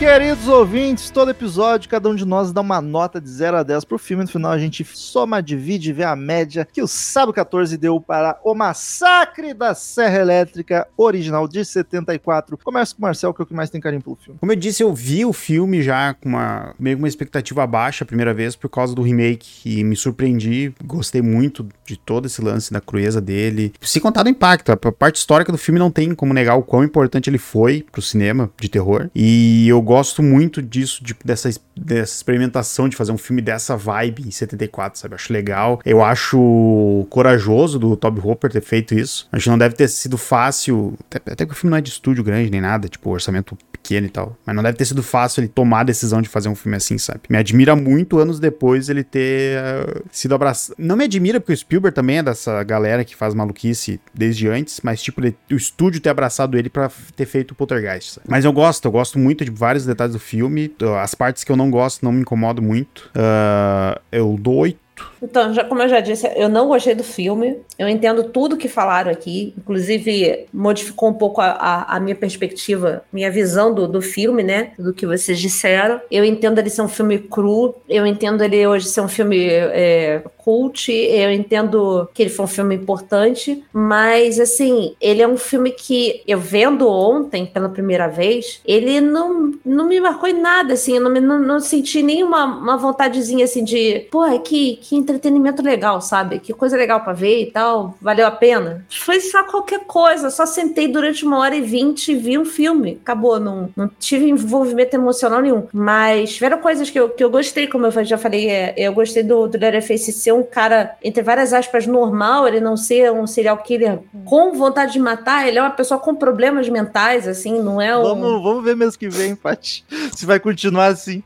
Queridos ouvintes, todo episódio, cada um de nós dá uma nota de 0 a 10 pro filme. No final, a gente soma, divide e vê a média que o Sábado 14 deu para O Massacre da Serra Elétrica, original de 74. Começa com o Marcel, que é o que mais tem carinho pelo filme. Como eu disse, eu vi o filme já com uma, meio uma expectativa baixa a primeira vez por causa do remake e me surpreendi. Gostei muito de todo esse lance da crueza dele. Se contar do impacto, a parte histórica do filme não tem como negar o quão importante ele foi pro cinema de terror. E eu gosto muito disso, de- dessa, es- dessa experimentação de fazer um filme dessa vibe em 74, sabe? Acho legal. Eu acho corajoso do Toby Hopper ter feito isso. Acho que não deve ter sido fácil, até, até que o filme não é de estúdio grande nem nada, tipo, orçamento pequeno e tal. Mas não deve ter sido fácil ele tomar a decisão de fazer um filme assim, sabe? Me admira muito anos depois ele ter eh, sido abraçado. Não me admira porque o Spielberg também é dessa galera que faz maluquice desde antes, mas tipo, ele- o estúdio ter abraçado ele pra f- ter feito o Poltergeist. sabe? Mas eu gosto, eu gosto muito de vários detalhes do filme. As partes que eu não gosto não me incomodam muito. Ah, eu dou oito. Então, já, como eu já disse, eu não gostei do filme. Eu entendo tudo que falaram aqui. Inclusive, modificou um pouco a, a- a minha perspectiva, minha visão do, do filme, né? Do que vocês disseram. Eu entendo ele ser um filme cru. Eu entendo ele hoje ser um filme é, cult. Eu entendo que ele foi um filme importante. Mas, assim, ele é um filme que eu vendo ontem pela primeira vez, ele não, não me marcou em nada, assim. Eu não, não, não senti nenhuma uma vontadezinha, assim, de... Pô, que, que entretenimento legal, sabe? Que coisa legal pra ver e tal. Valeu a pena. Foi só qualquer coisa. Só sentei durante uma hora e vinte e vi um filme. Acabou. Não, não tive envolvimento emocional nenhum. Mas tiveram coisas que eu, que eu gostei, como eu já falei. é, eu gostei do, do Leatherface ser um cara, entre várias aspas, normal. Ele não ser um serial killer com vontade de matar. Ele é uma pessoa com problemas mentais, assim. Não é um... Vamos, vamos ver mês que vem, Paty, se vai continuar assim.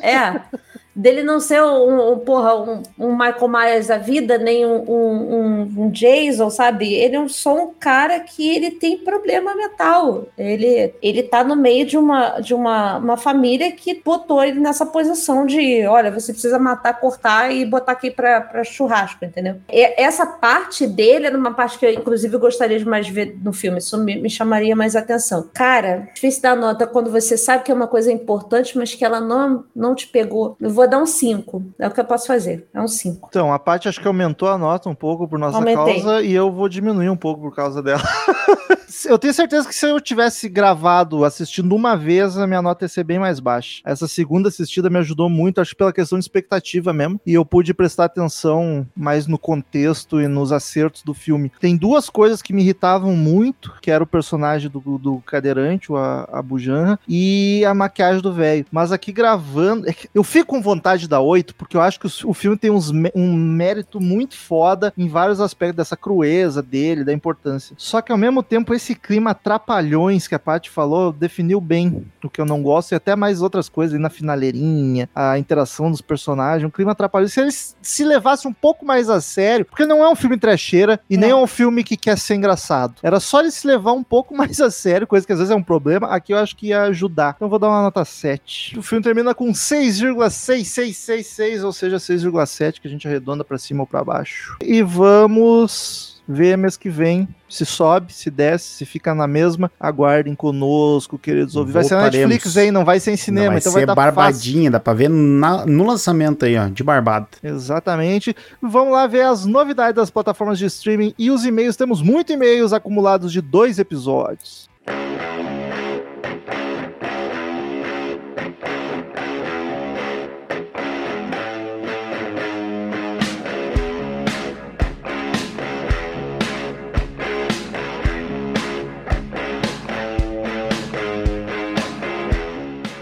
É. Dele não ser um, um, porra, um, um Michael Myers da vida, nem um, um, um- Jason, sabe? Ele é só um cara que ele tem problema mental. Ele, ele tá no meio de uma, de uma, uma família que botou ele nessa posição de: olha, você precisa matar, cortar e botar aqui pra, pra churrasco, entendeu? E essa parte dele era uma parte que eu, inclusive, gostaria de mais ver no filme. Isso me, me chamaria mais atenção. Cara, difícil dar nota quando você sabe que é uma coisa importante, mas que ela não, não te pegou. Eu vou dar um 5. É o que eu posso fazer. É um 5. Então, a Paty acho que aumentou a nota um pouco por nossa Aumentei. causa e eu vou diminuir um pouco por causa dela. eu tenho certeza que se eu tivesse gravado assistindo uma vez, a minha nota ia ser bem mais baixa. Essa segunda assistida me ajudou muito, acho que pela questão de expectativa mesmo, e eu pude prestar atenção mais no contexto e nos acertos do filme. Tem duas coisas que me irritavam muito, que era o personagem do, do cadeirante, o A- Abu Janra, e a maquiagem do velho. Mas aqui gravando, é eu fico com vontade de dar 8, porque eu acho que o, o filme tem uns um mérito muito foda em vários aspectos dessa crueza dele, da importância. Só que ao mesmo tempo, esse clima trapalhões que a Paty falou definiu bem o que eu não gosto e até mais outras coisas aí na finaleirinha, a interação dos personagens, um clima trapalhões. Se eles se levassem um pouco mais a sério, porque não é um filme trecheira e nem é Não. um filme que quer ser engraçado. Era só ele se levar um pouco mais a sério, coisa que às vezes é um problema. Aqui eu acho que ia ajudar. Então eu vou dar uma nota 7. O filme termina com 6,6666, ou seja, 6,7 que a gente arredonda pra cima ou pra baixo. E vamos ver mês que vem se sobe, se desce, se fica na mesma. Aguardem conosco, queridos ouvintes. Vai ser na. Netflix, hein? Não vai ser em cinema, Não, vai então ser vai fácil. barbadinha, dá pra ver na- no lançamento aí, ó, de barbado. Exatamente. Vamos lá ver as novidades das plataformas de streaming e os e-mails. Temos muitos e-mails acumulados de dois episódios.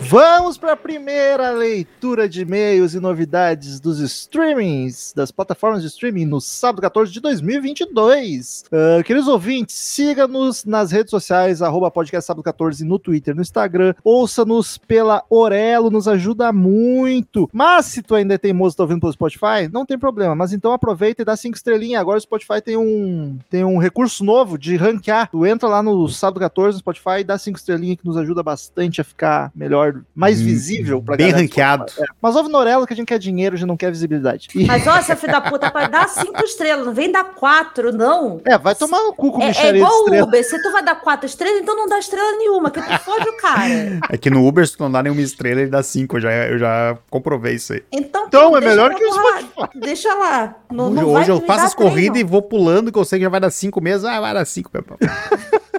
Vamos para a primeira leitura de e-mails e novidades dos streamings, das plataformas de streaming no sábado 14 de 2022. Uh, queridos ouvintes, siga-nos nas redes sociais, arroba podcast sábado 14 no Twitter, no Instagram. Ouça-nos pela Orelo, nos ajuda muito. Mas se tu ainda é teimoso e tá ouvindo pelo Spotify, não tem problema. Mas então aproveita e dá cinco estrelinhas. Agora o Spotify tem um, tem um recurso novo de ranquear. Tu entra lá no sábado 14 no Spotify e dá cinco estrelinhas que nos ajuda bastante a ficar melhor, mais Hum, visível pra bem ranqueado. É. Mas ouve no Orelo que a gente quer dinheiro, a gente não quer visibilidade. E- Mas ó, seu filho da puta, pra dar cinco estrelas, não vem dar quatro, não. é, vai tomar no cu com É, é igual o. Uber. Se tu vai dar quatro estrelas, então não dá estrela nenhuma, que tu fode o cara. É que no Uber, se tu não dá nenhuma estrela, ele dá cinco. Eu já, eu já comprovei isso aí. Então, Então, pô, é melhor deixa que o Spotify. Deixa lá. Não, hoje não vai hoje eu faço as corridas e vou pulando, que eu sei que já vai dar cinco meses. Ah, vai dar cinco, meu pau.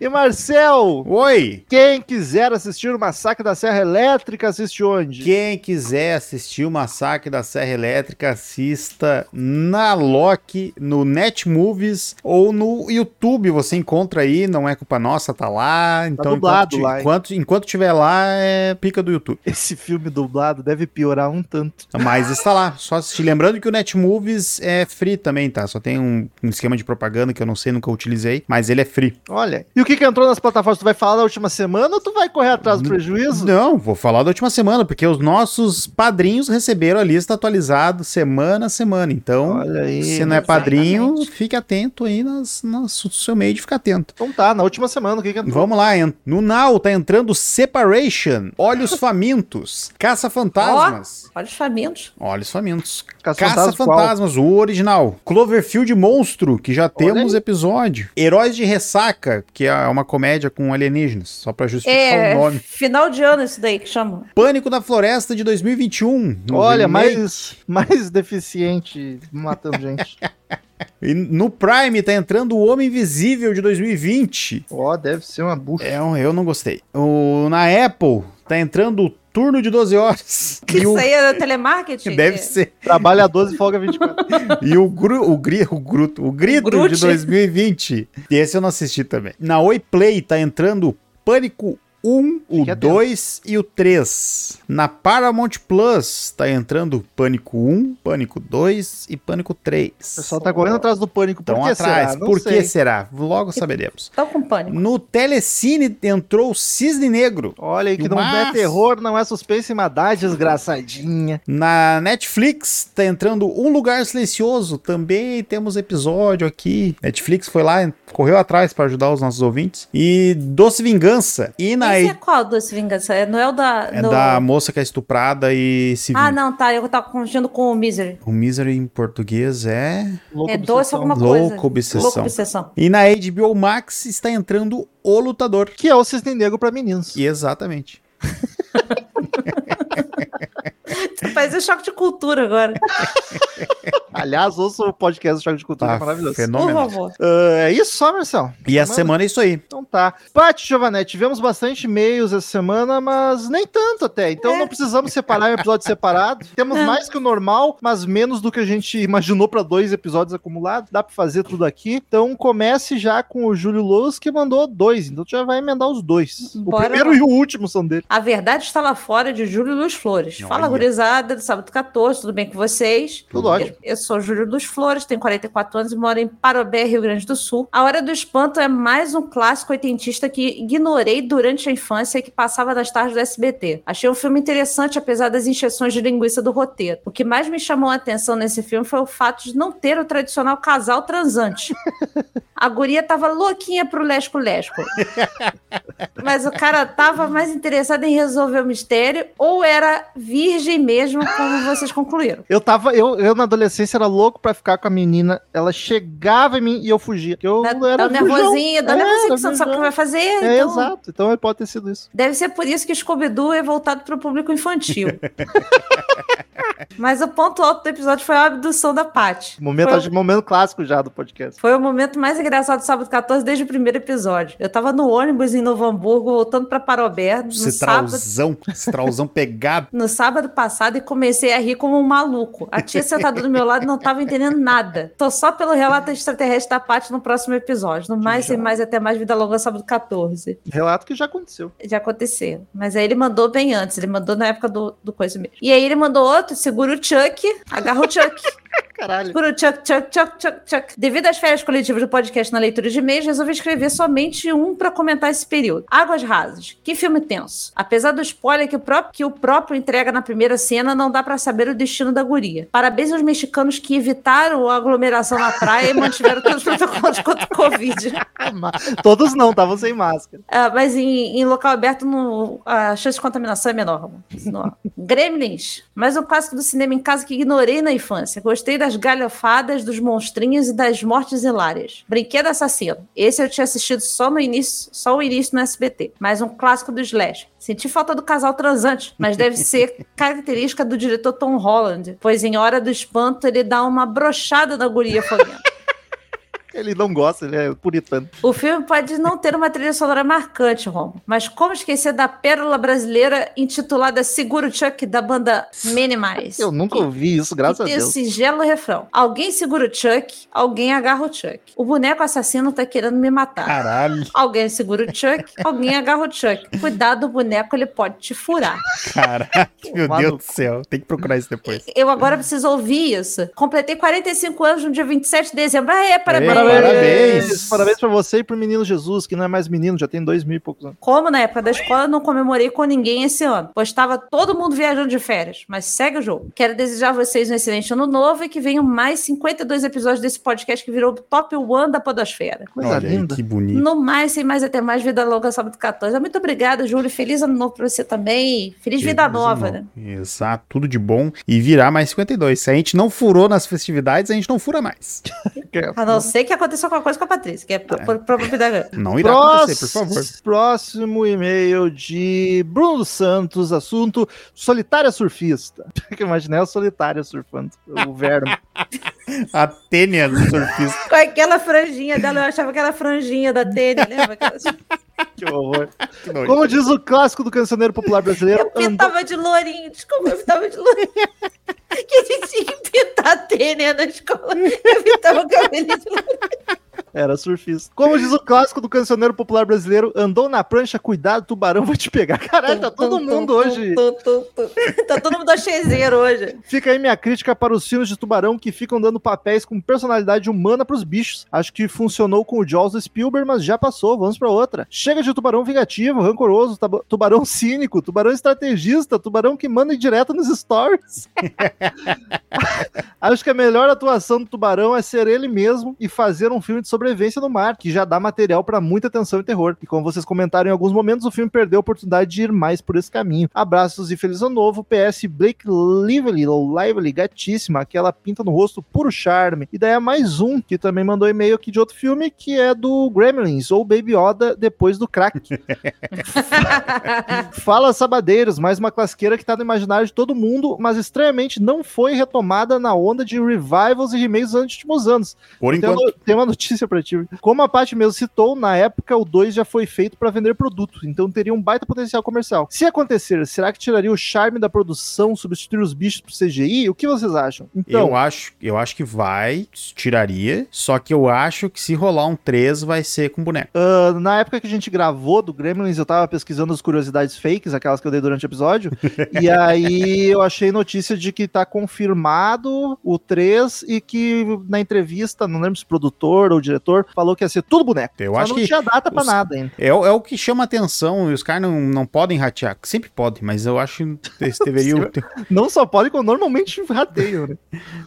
E Marcel, Oi! quem quiser assistir o Massacre da Serra Elétrica, assiste onde? Quem quiser assistir o Massacre da Serra Elétrica, assista na Loki, no Netmovies ou no YouTube. Você encontra aí, não é culpa nossa, tá lá. Então, dublado enquanto, lá, enquanto, enquanto tiver lá, é pica do YouTube. Esse filme dublado deve piorar um tanto. Mas está lá, só assistir. Lembrando que o Netmovies é free também, tá? Só tem um, um esquema de propaganda que eu não sei, nunca utilizei, mas ele é free. Olha. E o que, que entrou nas plataformas? Tu vai falar da última semana ou tu vai correr atrás do prejuízo? Não, vou falar da última semana, porque os nossos padrinhos receberam a lista atualizada semana a semana. Então, Olha aí. se não é padrinho, exatamente. fique atento aí nas, no seu meio de ficar atento. Então tá, na última semana, o que, que entrou? Vamos lá, no Now tá entrando Separation, Olhos Famintos, Caça Fantasmas. Olha os famintos. Olhos Famintos. Caça Caça Fantasmas Fantasmas, o original. Cloverfield Monstro, que já temos episódio. Heróis de Ressaca, que é uma comédia com alienígenas, só pra justificar É, o nome. final de ano isso daí que chama. Pânico da Floresta de 2021. no Olha, remake. mais, mais deficiente matando gente. E no Prime tá entrando o Homem Invisível de 2020. Ó, deve ser uma bucha. É, um- eu não gostei. O, na Apple tá entrando o Turno de 12 Horas. Que E o, isso aí é telemarketing? deve ser. Trabalha 12 e folga 24. E o, gru, o, gri, o, gruto, o Grito Grute. de 2020. E esse eu não assisti também. Na Oi Play tá entrando Pânico 1, o Fique atento. 2 e o 3. Na Paramount Plus tá entrando Pânico 1, Pânico 2 e Pânico 3. O pessoal tá correndo atrás do pânico. Por Estão que atrás. será? Não Por sei. que será? Logo saberemos. Estão com pânico. No Telecine entrou o Cisne Negro. Olha aí, que o não é mas- terror, não é suspense, mas dá desgraçadinha. Na Netflix tá entrando Um Lugar Silencioso. Também temos episódio aqui. Netflix foi lá, correu atrás para ajudar os nossos ouvintes. E Doce Vingança. E na Esse é qual doce vingança? É- Não é o da. é do- da moça que é estuprada e se Ah, não, tá. Eu tava confundindo com o Misery. O Misery em português é Louco é doce obsessão. alguma Louco coisa. Obsessão. Louco obsessão. E na HBO Max está entrando O Lutador. Que é o Cisne Negro pra meninos. E exatamente. Faz um choque de cultura agora. Aliás, ouça o podcast do Choque de Cultura, é Tá maravilhoso. Por favor. Ah, é isso só, Marcel? E a Semana? é isso aí. Então tá. Paty Giovanetti, tivemos bastante e-mails essa semana, mas nem tanto até. Então É. não precisamos separar em episódio separado. Temos É. mais que o normal, mas menos do que a gente imaginou para dois episódios acumulados. Dá para fazer tudo aqui. Então comece já com o Júlio Lous, que mandou dois. Então tu já vai emendar os dois. Bora o primeiro lá. e o último são dele. A verdade está lá fora de Júlio Luz Flores. Fala, Olha. Gurizada, do sábado 14, tudo bem com vocês? Tudo ótimo. Eu, eu sou Júlio dos Flores, tenho 44 anos e moro em Parobé, Rio Grande do Sul. A Hora do Espanto é mais um clássico oitentista que ignorei durante a infância e que passava nas tardes do SBT. Achei um filme interessante, apesar das injeções de linguiça do roteiro. O que mais me chamou a atenção nesse filme foi o fato de não ter o tradicional casal transante. A guria tava louquinha pro lesco-lesco. Mas o cara tava mais interessado em resolver o mistério ou era virgem mesmo, como vocês concluíram. Eu tava, eu, eu na adolescência era louco pra ficar com a menina. Ela chegava em mim e eu fugia. Eu Dá, era dá um nervosinho, dá um É, nervosinho que você não sabe o que vai fazer. É, então, exato. Então pode ter sido isso. Deve ser por isso que Scooby-Doo é voltado para o público infantil. Mas o ponto alto do episódio foi a abdução da Paty. Momento, Foi- acho que momento clássico já do podcast. Foi o momento mais engraçado do sábado 14 desde o primeiro episódio. Eu tava no ônibus em Novo Hamburgo voltando pra Parobé no sábado. Citralzão, citralzão pegado. No sábado passado e comecei a rir como um maluco. A tia sentada do meu lado não tava entendendo nada. Tô só pelo relato extraterrestre da Paty no próximo episódio. No mais, sem mais, até mais vida longa, sábado 14. Relato que já aconteceu. Já aconteceu. Mas aí ele mandou bem antes. Ele mandou na época do, do coisa mesmo. E aí ele mandou outro, segura o Chuck, agarra o Chuck. Caralho. Segura o Chuck, Chuck, Chuck, Chuck, Chuck. Devido às férias coletivas do podcast na leitura de e-mails, resolvi escrever somente um pra comentar esse período. Águas Rasas. Que filme tenso. Apesar do spoiler que o próprio, que o próprio entrega na primeira cena, não dá pra saber o destino da guria. Parabéns aos mexicanos que evitaram a aglomeração na praia e mantiveram todos os protocolos contra o Covid. Todos não, estavam sem máscara. Ah, mas em, em local aberto no- a chance de contaminação é. Menor. Gremlins, mais um clássico do cinema em casa que ignorei na infância. Gostei das galhofadas, dos monstrinhos e das mortes hilárias. Brinquedo Assassino. Esse eu tinha assistido só no início, só o início no SBT. Mais um clássico do Slash. Senti falta do casal transante, mas deve ser característica do diretor Tom Holland, pois em Hora do Espanto ele dá uma brochada na guria foguenta. Ele não gosta, ele é puritano. O filme pode não ter uma trilha sonora marcante, Romo, mas como esquecer da pérola brasileira intitulada Seguro Chuck, da banda Minimize? Eu nunca ouvi isso, graças E a tem o Deus. singelo refrão. Alguém segura o Chuck, alguém agarra o Chuck. O boneco assassino tá querendo me matar. Caralho, Alguém segura o Chuck, alguém agarra o Chuck. Cuidado, o boneco ele pode te furar. caralho. Meu Deus do céu. Tem que procurar isso depois. Eu agora preciso ouvir isso. Completei 45 anos no dia 27 de dezembro. Ah, é, parabéns. Ei, Parabéns. Parabéns pra você e pro menino Jesus, que não é mais menino, já tem dois mil e poucos anos. Como na época da escola eu não comemorei com ninguém esse ano, pois estava todo mundo viajando de férias, mas segue o jogo. Quero desejar a vocês um excelente ano novo e que venham mais 52 episódios desse podcast que virou o top one da podosfera. Coisa Olha aí, linda. que bonito. No mais, sem mais até mais, vida longa, sábado 14. Muito obrigada, Júlio. Feliz ano novo pra você também. Feliz vida Feliz nova, ano né? Exato, tudo de bom. E virar mais 52. Se a gente não furou nas festividades, a gente não fura mais. A não ser que aconteça alguma coisa com a Patrícia, que é por, por propriedade. Não irá acontecer, por favor. Próximo e-mail de Bruno Santos, assunto solitária surfista. Que eu imaginei a solitária surfando, o verbo. A tênia do surfista. Com aquela franjinha dela, eu achava que era a franjinha da tênis, lembra? Aquela- que horror. Que nojo. Como diz o clássico do cancioneiro popular brasileiro, Eu pintava de lourinho, desculpa, eu pintava de lourinho. Que a gente tinha que pintar tênis na escola. Eu pintava o cabelinho de lourinho. Era surfista. Como diz o clássico do cancioneiro popular brasileiro, andou na prancha, cuidado, tubarão vai te pegar. Caralho, tá todo mundo hoje. Tá todo mundo achezeiro hoje. Fica aí minha crítica para os filmes de tubarão que ficam dando papéis com personalidade humana pros bichos. Acho que funcionou com o Jaws do Spielberg, mas já passou, vamos pra outra. Chega de tubarão vingativo, rancoroso, tubarão cínico, tubarão estrategista, tubarão que manda direto nos stories. Acho que a melhor atuação do tubarão é ser ele mesmo e fazer um filme de sobrevivência no mar, que já dá material para muita tensão e terror. E como vocês comentaram em alguns momentos, o filme perdeu a oportunidade de ir mais por esse caminho. Abraços e feliz ano novo. PS Blake Lively, ou Lively, gatíssima, aquela pinta no rosto, puro charme. E daí é mais um que também mandou e-mail aqui de outro filme, que é do Gremlins, ou Baby Yoda, depois do crack. Fala Sabadeiros, mais uma classiqueira que tá no imaginário de todo mundo, mas estranhamente não foi retomada na onda de revivals e remakes dos últimos anos. Por Tem enquanto. uma, tem uma notícia ti. Como a Paty mesmo citou, na época o 2 já foi feito pra vender produto, então teria um baita potencial comercial. Se acontecer, será que tiraria o charme da produção, substituir os bichos pro CGI? O que vocês acham? Então, eu acho, eu acho que vai, tiraria. Só que eu acho que se rolar um 3 vai ser com boneco. ah, na época que a gente gravou do Gremlins, eu tava pesquisando as curiosidades fakes, aquelas que eu dei durante o episódio, e aí eu achei notícia de que tá confirmado o 3 e que na entrevista, não lembro se produtor ou diretor, falou que ia ser tudo boneco. Eu Só acho não que tinha data pra os- nada ainda. É, o- é o que chama atenção e os caras não, não podem ratear. Sempre podem, mas eu acho que eles deveriam. Não só pode, como normalmente rateiam, né?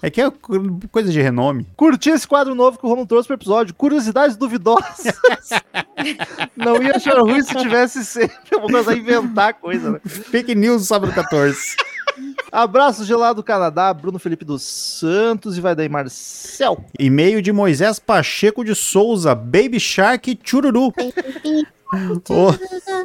É que é co- coisa de renome. Curti esse quadro novo que o Romulo trouxe pro episódio. Curiosidades duvidosas. Não ia achar ruim se tivesse sempre. Eu vou começar a inventar coisa, né? Fake news do sábado 14. Abraço gelado do Canadá, Bruno Felipe dos Santos e vai daí Marcel. E-mail de Moisés Pacheco de Souza, Baby Shark Chururu.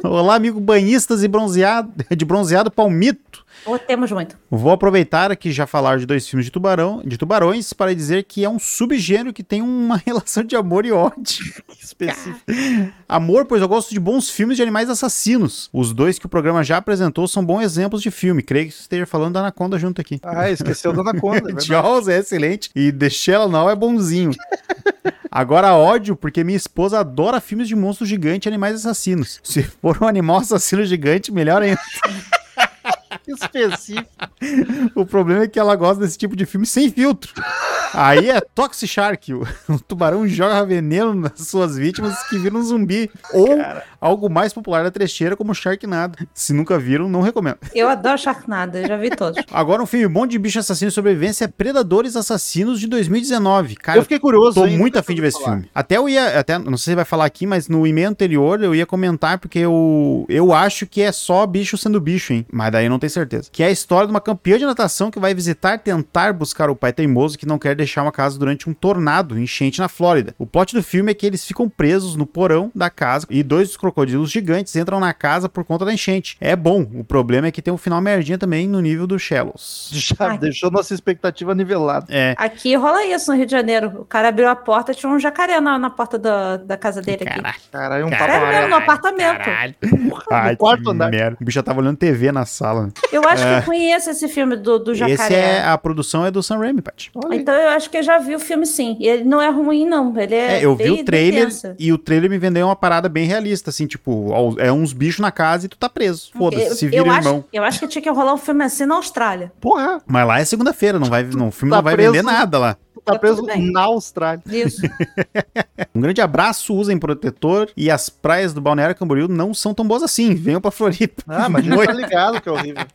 Olá, amigo banhistas e bronzeado, de bronzeado palmito. Ou temos muito. Vou aproveitar aqui já falar de dois filmes de tubarão, de tubarões para dizer que é um subgênero que tem uma relação de amor e ódio. Específico. Amor, pois eu gosto de bons filmes de animais assassinos. Os dois que o programa já apresentou são bons exemplos de filme. Creio que você esteja falando da Anaconda junto aqui. Ah, esqueceu da Anaconda. é. Jaws é excelente e The Shallow Now é bonzinho. Agora ódio porque minha esposa adora filmes de monstros gigantes e animais assassinos. Se for um animal assassino gigante, melhor ainda. Específico. O problema é que ela gosta desse tipo de filme sem filtro. Aí é Toxic Shark. O, tubarão joga veneno nas suas vítimas que viram um zumbi. Ou algo mais popular da trecheira como Sharknado. Se nunca viram, não recomendo. Eu adoro Sharknado, eu já vi todos. Agora um filme bom de bicho assassino e sobrevivência é Predadores Assassinos de 2019. Cara, eu fiquei curioso. Tô hein? muito afim de ver esse falar. filme. Até eu ia, até, não sei se vai falar aqui, mas no e-mail anterior eu ia comentar porque eu, eu acho que é só bicho sendo bicho, hein? Mas daí eu não tenho certeza. Que é a história de uma campeã de natação que vai visitar, tentar buscar o pai teimoso que não quer deixar uma casa durante um tornado enchente na Flórida. O plot do filme é que eles ficam presos no porão da casa e dois dos crocodilos gigantes entram na casa por conta da enchente. É bom, o problema é que tem um final merdinha também no nível do Shallows. Já Ai. deixou nossa expectativa nivelada. É, Aqui rola isso no Rio de Janeiro. O cara abriu a porta, tinha um jacaré na, na porta da, da casa dele aqui. caralho. Caralho, um Caralho. no apartamento. Caralho. no quarto andar. merda. O bicho já tava olhando TV na sala. Eu acho que eu conheço esse filme do, do jacaré. Esse é a produção é do Sam Raimi, Paty. Então eu acho que eu já vi o filme sim. E ele não é ruim, não. Ele é. É, eu vi o trailer e o trailer me vendeu uma parada bem realista, assim, tipo, é uns bichos na casa e tu tá preso. Foda-se, Eu- se eu vira, acho, irmão. eu acho que tinha que rolar um filme assim na Austrália. Porra, Mas lá é segunda-feira, não vai, não, o filme Tá não vai preso. vender nada lá. tu tá Tá preso na Austrália. Isso. Um grande abraço, usem protetor e as praias do Balneário Camboriú não são tão boas assim. Venham pra Floripa. Ah, mas a gente tá ligado que é horrível.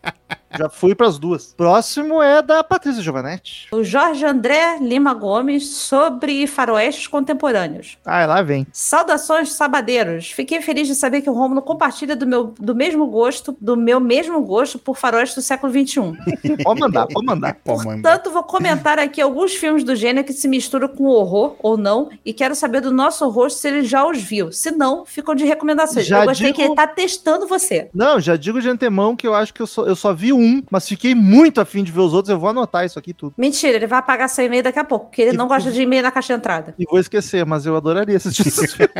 Já fui pras duas. Próximo é da Patrícia Giovanetti. o Jorge André Lima Gomes sobre faroestes contemporâneos. Ah, lá vem. Saudações sabadeiros. Fiquei feliz de saber que o Romulo compartilha do meu do mesmo gosto, do meu mesmo gosto por faroeste do século XXI. Pode mandar, pode mandar. Portanto, vou comentar aqui alguns filmes do gênero que se misturam com horror ou não, e quero saber do nosso rosto se ele já os viu. Se não, ficam de recomendações. Já eu gostei digo- que ele tá testando você. Não, já digo de antemão que eu acho que eu só, eu só vi um, mas fiquei muito afim de ver os outros. Eu vou anotar isso aqui tudo. Mentira, ele vai apagar seu e-mail daqui a pouco, porque ele E- não gosta de e-mail na caixa de entrada. E vou esquecer, mas eu adoraria assistir esses filmes.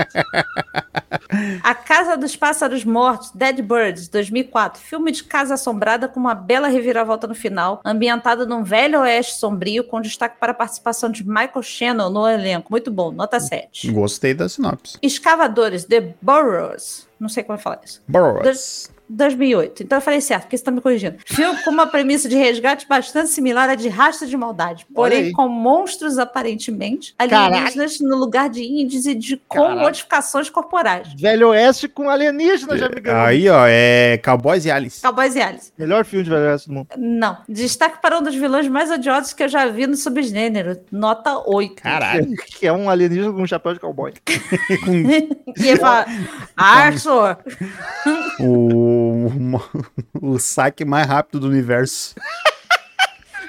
A Casa dos Pássaros Mortos, Dead Birds, 2004. Filme de casa assombrada com uma bela reviravolta no final, ambientado num velho oeste sombrio, com destaque para a participação de Michael Shannon no elenco. Muito bom, nota 7. Gostei da sinopse. Escavadores, The Burrows. Não sei como falar isso. Burroughs. 2008. Então eu falei certo, porque você tá me corrigindo. Filme com uma premissa de resgate bastante similar à de Rastro de Maldade, porém com monstros aparentemente alienígenas no lugar de índios e de com Caralho. modificações corporais. Velho Oeste com alienígena já me ganhou. Aí, ó, é Cowboys e Alice. Cowboys e Alice. Melhor filme de Velho Oeste do mundo. Não. Destaque para um dos vilões mais odiosos que eu já vi no subgênero. Nota 8. Caralho. Que é um alienígena com um chapéu de cowboy. E ele fala, Arthur! o, o saque mais rápido do universo.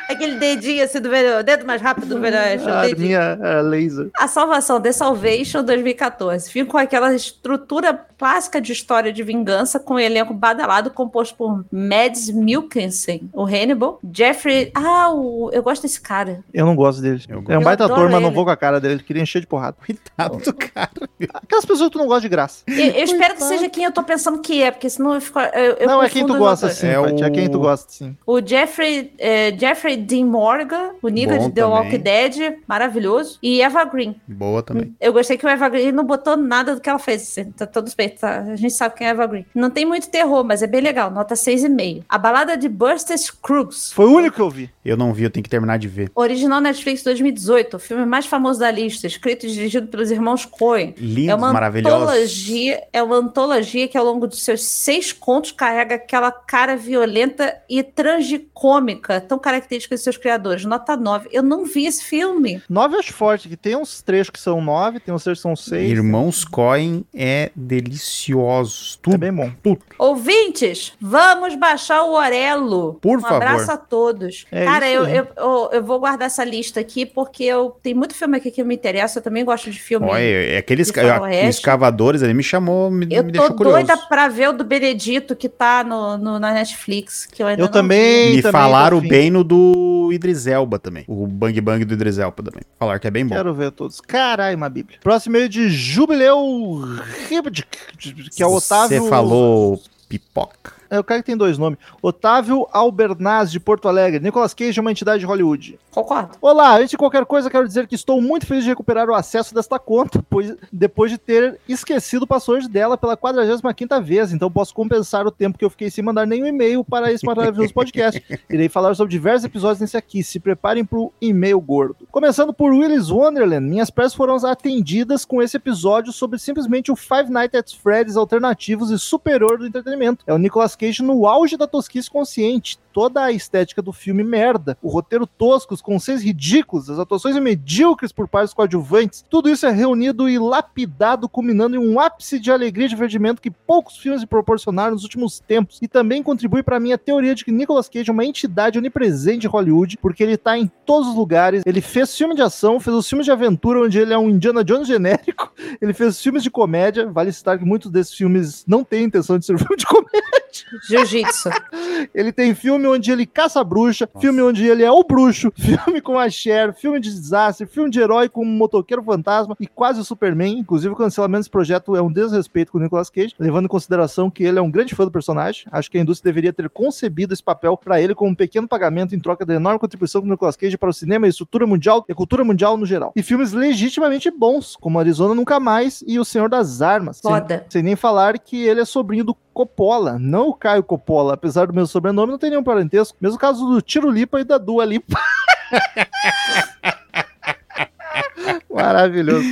Aquele dedinho assim do velho, o dedo mais rápido do velho oeste, o A dedinho. minha é, laser. A Salvação, The Salvation 2014. Filme com aquela estrutura clássica de história de vingança, com um elenco badalado composto por Mads Mikkelsen, o Hannibal, Jeffrey... Ah, o... eu gosto desse cara. Eu não gosto dele. É um baita ator, mas não vou com a cara dele. Ele queria encher de porrada. Coitado do cara. Aquelas pessoas que tu não gosta de graça. Eu, eu espero que seja quem eu tô pensando que é, porque senão eu fico... Eu, eu não, é quem tu gosta, os sim, É Paty. É quem tu o- gosta, sim. O Jeffrey, eh, Jeffrey Dean Morgan, o Nigga de The também. Walking Dead, maravilhoso. E Eva Green. Boa também. Eu gostei que o Eva Green não botou nada do que ela fez. assim, Tá todos bem, tá? A gente sabe quem é Eva Green. Não tem muito terror, mas é bem legal. Nota 6,5. A balada de Buster Scruggs. Foi o único que eu vi. Eu não vi, eu tenho que terminar de ver. Original Netflix 2018, o filme mais famoso da lista, escrito e dirigido pelos irmãos Coen. Lindos, É uma maravilhosos. antologia, é uma antologia que ao longo dos seus seis contos carrega aquela cara violenta e cômica tão característica de seus criadores. Nota 9. Eu não vi esse filme. 9 eu acho forte, que tem uns trechos que são 9, tem uns trechos que são 6. Irmãos Coen é delicioso. Tudo, É bem bom. tudo. Ouvintes, vamos baixar o Orelo. Por um favor. abraço a todos. É Cara, isso eu, eu, eu, eu vou guardar essa lista aqui porque eu tem muito filme aqui que me interessa. Eu também gosto de filme. Olha, é aqueles de ca- faroeste. os cavadores ali me chamou, me, eu me tô deixou curioso. doida pra ver o do Benedito que tá no, no- na Netflix, que eu ainda Eu não também. vi. Me também, falaram Delfim. bem no do Idris Elba também. O Bang Bang do Idris Elba também. Falaram que é bem bom. Quero ver todos. Caralho, uma bíblia. Próximo meio de Jubileu que é o Otávio... Você falou pipoca? É o cara que tem dois nomes. Otávio Albernaz, de Porto Alegre. Nicolas Cage é uma entidade de Hollywood. Concordo. Olá, antes de qualquer coisa, quero dizer que estou muito feliz de recuperar o acesso desta conta, pois depois de ter esquecido o password dela pela 45ª vez, então posso compensar o tempo que eu fiquei sem mandar nenhum e-mail para esse maravilhoso podcast. Irei falar sobre diversos episódios nesse aqui, se preparem para o e-mail gordo. Começando por Willis Wonderland, minhas pressas foram atendidas com esse episódio sobre simplesmente o Five Nights at Freddy's alternativos e superior do entretenimento. É o Nicolas Cage no auge da tosquice consciente, toda a estética do filme merda, o roteiro tosco, os conceitos ridículos, as atuações medíocres por parte dos coadjuvantes, tudo isso é reunido e lapidado, culminando em um ápice de alegria e divertimento que poucos filmes me proporcionaram nos últimos tempos, e também contribui para minha teoria de que Nicolas Cage é uma entidade onipresente de Hollywood, porque ele tá em todos os lugares, ele fez filme de ação, fez os filmes de aventura, onde ele é um Indiana Jones genérico, ele fez filmes de comédia, vale citar que muitos desses filmes não têm intenção de ser filme de comédia, Jiu-jitsu. ele tem filme onde ele caça a bruxa, filme onde ele é o bruxo, filme com a Cher, filme de desastre, filme de herói com um motoqueiro fantasma e quase o Superman. Inclusive, o cancelamento desse projeto é um desrespeito com o Nicolas Cage, levando em consideração que ele é um grande fã do personagem. Acho que a indústria deveria ter concebido esse papel para ele como um pequeno pagamento em troca da enorme contribuição do Nicolas Cage para o cinema e estrutura mundial e a cultura mundial no geral. E filmes legitimamente bons, como Arizona Nunca Mais e O Senhor das Armas. Sem- Foda. sem nem falar que ele é sobrinho do Coppola, não Caio Coppola. Apesar do meu sobrenome, não tem nenhum parentesco. Mesmo caso do Tiro Lipa e da Dua Lipa. Maravilhoso.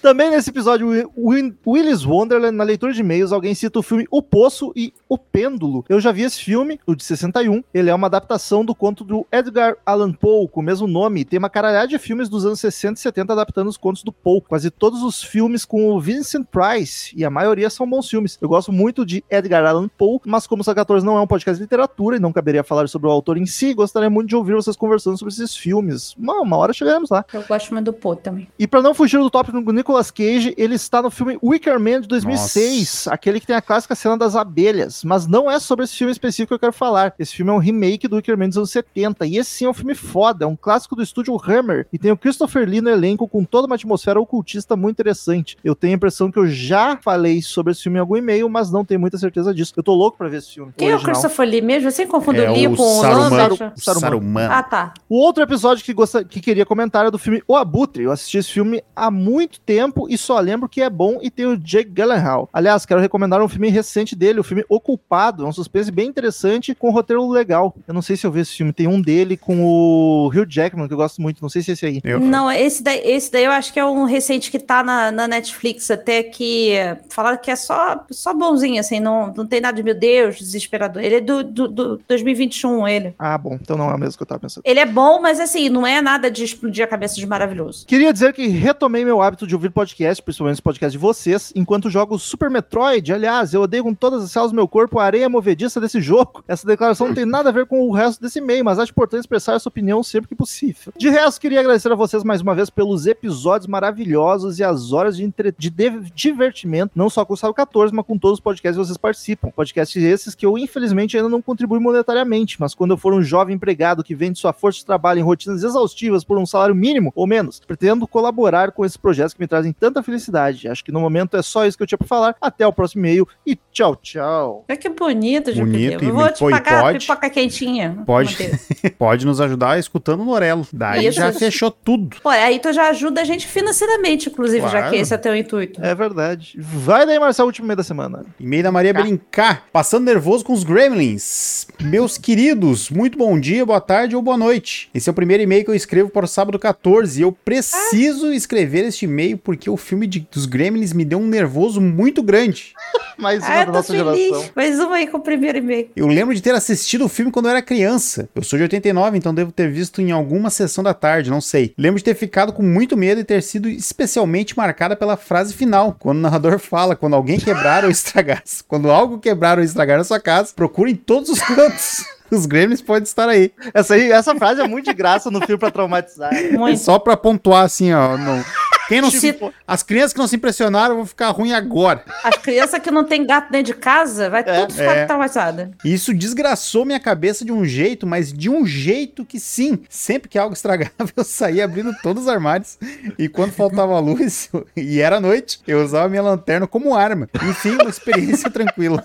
Também nesse episódio, Win- Willis Wonderland, na leitura de e-mails, alguém cita o filme O Poço e O Pêndulo. Eu já vi esse filme, o de 61. Ele é uma adaptação do conto do Edgar Allan Poe, com o mesmo nome. E tem uma caralhada de filmes dos anos 60 e 70 adaptando os contos do Poe. Quase todos os filmes com o Vincent Price, e a maioria são bons filmes. Eu gosto muito de Edgar Allan Poe, mas como o Saga14 não é um podcast de literatura e não caberia falar sobre o autor em si, gostaria muito de ouvir vocês conversando sobre esses filmes. Uma, uma hora chegaremos lá. Eu gosto muito do Pô também. E pra não fugir do tópico do Nicolas Cage, ele está no filme Wicker Man de 2006, aquele que tem a clássica cena das abelhas. Mas não é sobre esse filme específico que eu quero falar. Esse filme é um remake do Wicker Man dos anos 70. E esse sim é um filme foda, é um clássico do estúdio Hammer. E tem o Christopher Lee no elenco com toda uma atmosfera ocultista muito interessante. Eu tenho a impressão que eu já falei sobre esse filme em algum e-mail, mas não tenho muita certeza disso. Eu tô louco pra ver esse filme. Quem é o. Christopher Lee mesmo? Eu sempre confundo É o Lee com o Saruman. Saruman. Saruman. Ah, tá. O outro episódio que, que queria comentar é do filme O Abutre. Eu assisti esse filme há muito tempo e só lembro que é bom e tem o Jake Gyllenhaal. Aliás, quero recomendar um filme recente dele, o filme O Culpado. É um suspense bem interessante com um roteiro legal. Eu não sei se eu vi esse filme. Tem um dele com o Hugh Jackman, que eu gosto muito. Não sei se é esse aí. Eu- Não, esse daí, esse daí eu acho que é um recente que tá na, na Netflix, até que falaram que é só, só bonzinho, assim, não, não tem nada de meu Deus, desesperador. Ele é do, do, do 2021, ele. Ah, bom. Então não é o mesmo que eu tava pensando. Ele é bom, mas assim, não é nada de explodir a cabeça de maravilhoso. Queria dizer que retomei meu hábito de ouvir podcast, principalmente os podcasts de vocês, enquanto jogo Super Metroid. Aliás, eu odeio com todas as células do meu corpo a areia movediça desse jogo. Essa declaração não tem nada a ver com o resto desse e-mail, mas acho importante expressar essa opinião sempre que possível. De resto, queria agradecer a vocês mais uma vez pelos episódios maravilhosos e as horas de, entre... de divertimento, não só com o Sábio 14, mas com todos os podcasts que vocês participam. Podcasts esses que eu, infelizmente, ainda não contribuo monetariamente, mas quando eu for um jovem empregado que vende sua força de trabalho em rotinas exaustivas por um salário mínimo ou menos, pretendo colaborar com esses projetos que me trazem tanta felicidade. Acho que no momento é só isso que eu tinha pra falar. Até o próximo e-mail e tchau, tchau. Olha que bonito, Júpiter. Bonito, Eu e vou te e pagar pode? pipoca quentinha. Pode. Pode nos ajudar escutando o Norelo. Daí Isso. já fechou tudo. Pô, aí tu já ajuda a gente financeiramente, inclusive, já Claro. que esse é teu intuito. É verdade. Vai daí, Marcelo, último e-mail da semana. E-mail da Maria Tá. Brincar. Passando nervoso com os Gremlins. Meus queridos, muito bom dia, boa tarde ou boa noite. Esse é o primeiro e-mail que eu escrevo para o sábado 14 e eu preciso escrever este e-mail porque o filme de- dos Gremlins me deu um nervoso muito grande. Mais uma Ah, da eu tô nossa feliz. geração. Mais uma aí com o primeiro e-mail. Eu lembro de ter assistido o filme quando eu era criança. Eu sou de 89, então devo ter visto em alguma sessão da tarde, não sei. Lembro de ter ficado com muito medo e ter sido especialmente marcada pela frase final, quando o narrador fala: quando alguém quebrar ou estragar. Quando algo quebrar ou estragar na sua casa, procure em todos os cantos. Os Gremlins podem estar aí. Essa, aí, essa frase é muito de graça no filme pra traumatizar. É Muito. só pra pontuar assim, ó. no- Quem não se... As crianças que não se impressionaram vão ficar ruim agora. As crianças que não tem gato dentro de casa, vai É. tudo ficar É. traumatizada. Isso desgraçou minha cabeça de um jeito, mas de um jeito que sim, sempre que algo estragava, eu saía abrindo todos os armários. E quando faltava luz, e era noite, eu usava minha lanterna como arma. Enfim, uma experiência tranquila.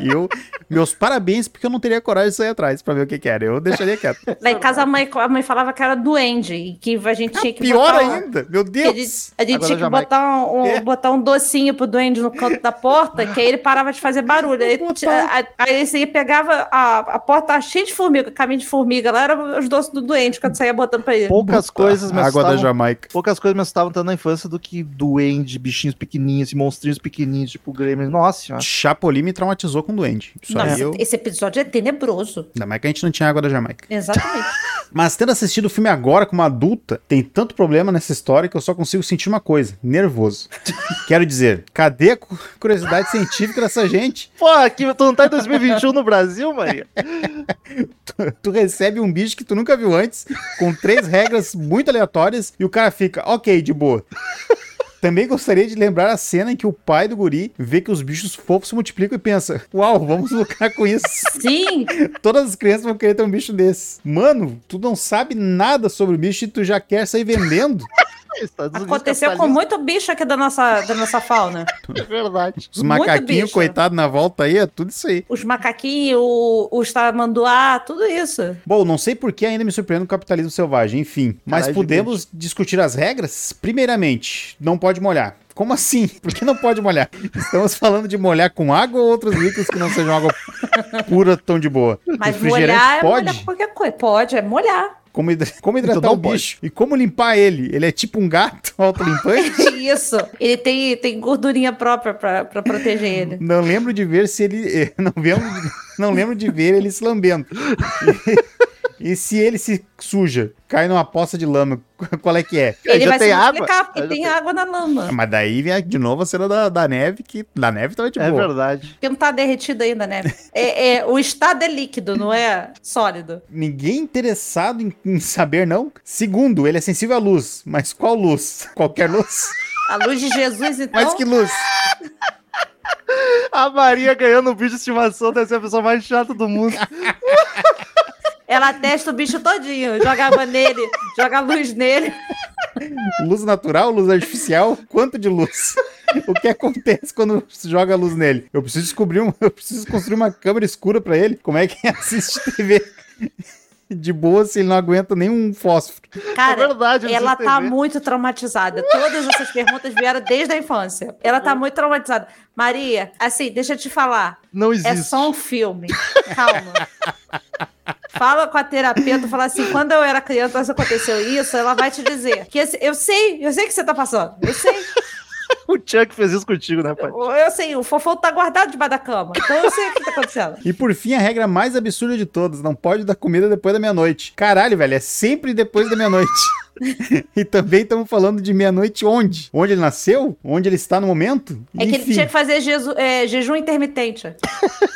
E eu, meus parabéns, porque eu não teria coragem de sair atrás pra ver o que, que era. Eu deixaria quieto. Lá em casa a mãe, a mãe falava que era duende e que a gente tinha que Pior botar ainda, meu que A gente, Deus. a gente Agora tinha que botar um, um- É. botar um docinho pro duende no canto da porta, que aí ele parava de fazer barulho. Aí, aí você pegava a, a porta cheia de formiga, caminho de formiga. Lá eram os doces do doente quando saía botando pra ele. Poucas coisas me Água da Jamaica. poucas coisas me assustavam tanto na infância do que duende, bichinhos pequenininhos, e monstrinhos pequenininhos, tipo Gremlins. Nossa senhora. Chapolin me traumatizou com duende. Isso Nossa, aí eu. esse episódio é tenebroso. Ainda mais que a gente não tinha água da Jamaica. Exatamente. Mas tendo assistido o filme agora como adulta, tem tanto problema nessa história que eu só consigo sentir uma coisa: nervoso. Quero dizer, cadê a cu- curiosidade científica dessa gente? Pô, aqui, tu não tá em 2021 no Brasil, Maria? Tu recebe um bicho que tu nunca viu antes, com três regras muito aleatórias, e o cara fica, ok, de boa. Também gostaria de lembrar a cena em que o pai do guri vê que os bichos fofos se multiplicam e pensa: Uau, vamos lucrar com isso. Sim, Todas as crianças vão querer ter um bicho desse. Mano, tu não sabe nada sobre o bicho e tu já quer sair vendendo. Unidos aconteceu com muito bicho aqui da nossa, da nossa fauna. É verdade. Os macaquinhos, coitado, na volta aí, é tudo isso aí. Os macaquinhos, o- os tamanduá, tudo isso. Bom, não sei por que ainda me surpreende o capitalismo selvagem, enfim. Mas Caralho, podemos discutir as regras? Primeiramente, não pode molhar. Como assim? Por que não pode molhar? Estamos falando de molhar com água ou outros líquidos que não sejam água pura tão de boa? Mas Refrigerante molhar é pode? molhar qualquer coisa. Pode, é molhar. Como, hidra- como hidratar Então o bicho? E como limpar ele? Ele é tipo um gato autolimpante? Isso. Ele tem, tem gordurinha própria pra, pra proteger ele. Não lembro de ver se ele. eh, Não lembro, não lembro de ver ele se lambendo. E, se ele se suja, cai numa poça de lama, qual é que é? Ele já vai tem se água? porque Já tem tem. água na lama. Mas daí vem de novo a cena da, da neve, que da neve tava de É boa. verdade. Porque não tá derretido ainda, né? É, é, o estado é líquido, não é sólido. Ninguém interessado em, em saber, não. Segundo, ele é sensível à luz. Mas qual luz? Qualquer luz? A luz de Jesus, então. Mas que luz? A Maria ganhando um bicho de estimação deve ser a pessoa mais chata do mundo. Ela testa o bicho todinho, joga água nele, joga luz nele. Luz natural, luz artificial? Quanto de luz? O que acontece quando se joga luz nele? Eu preciso descobrir um, eu preciso construir uma câmera escura pra ele. Como é que assiste TV de boa se ele não aguenta nenhum fósforo? Cara, É verdade, ela tá TV. muito traumatizada. Todas essas perguntas vieram desde a infância. Ela tá muito traumatizada. Maria, assim, deixa eu te falar. Não É existe. só um filme. Calma. Fala com a terapeuta, fala assim, quando eu era criança isso aconteceu isso, ela vai te dizer. Que esse- eu sei, eu sei que você tá passando. Eu sei. O Chuck fez isso contigo, né, pai? Eu, eu sei, o fofão tá guardado debaixo da cama. Então eu sei o que tá acontecendo. E por fim, a regra mais absurda de todas: não pode dar comida depois da meia-noite. Caralho, velho, é sempre depois da meia-noite. e também estamos falando de meia-noite onde? Onde ele nasceu? Onde ele está no momento? É que ele tinha que fazer jeju- é, jejum intermitente.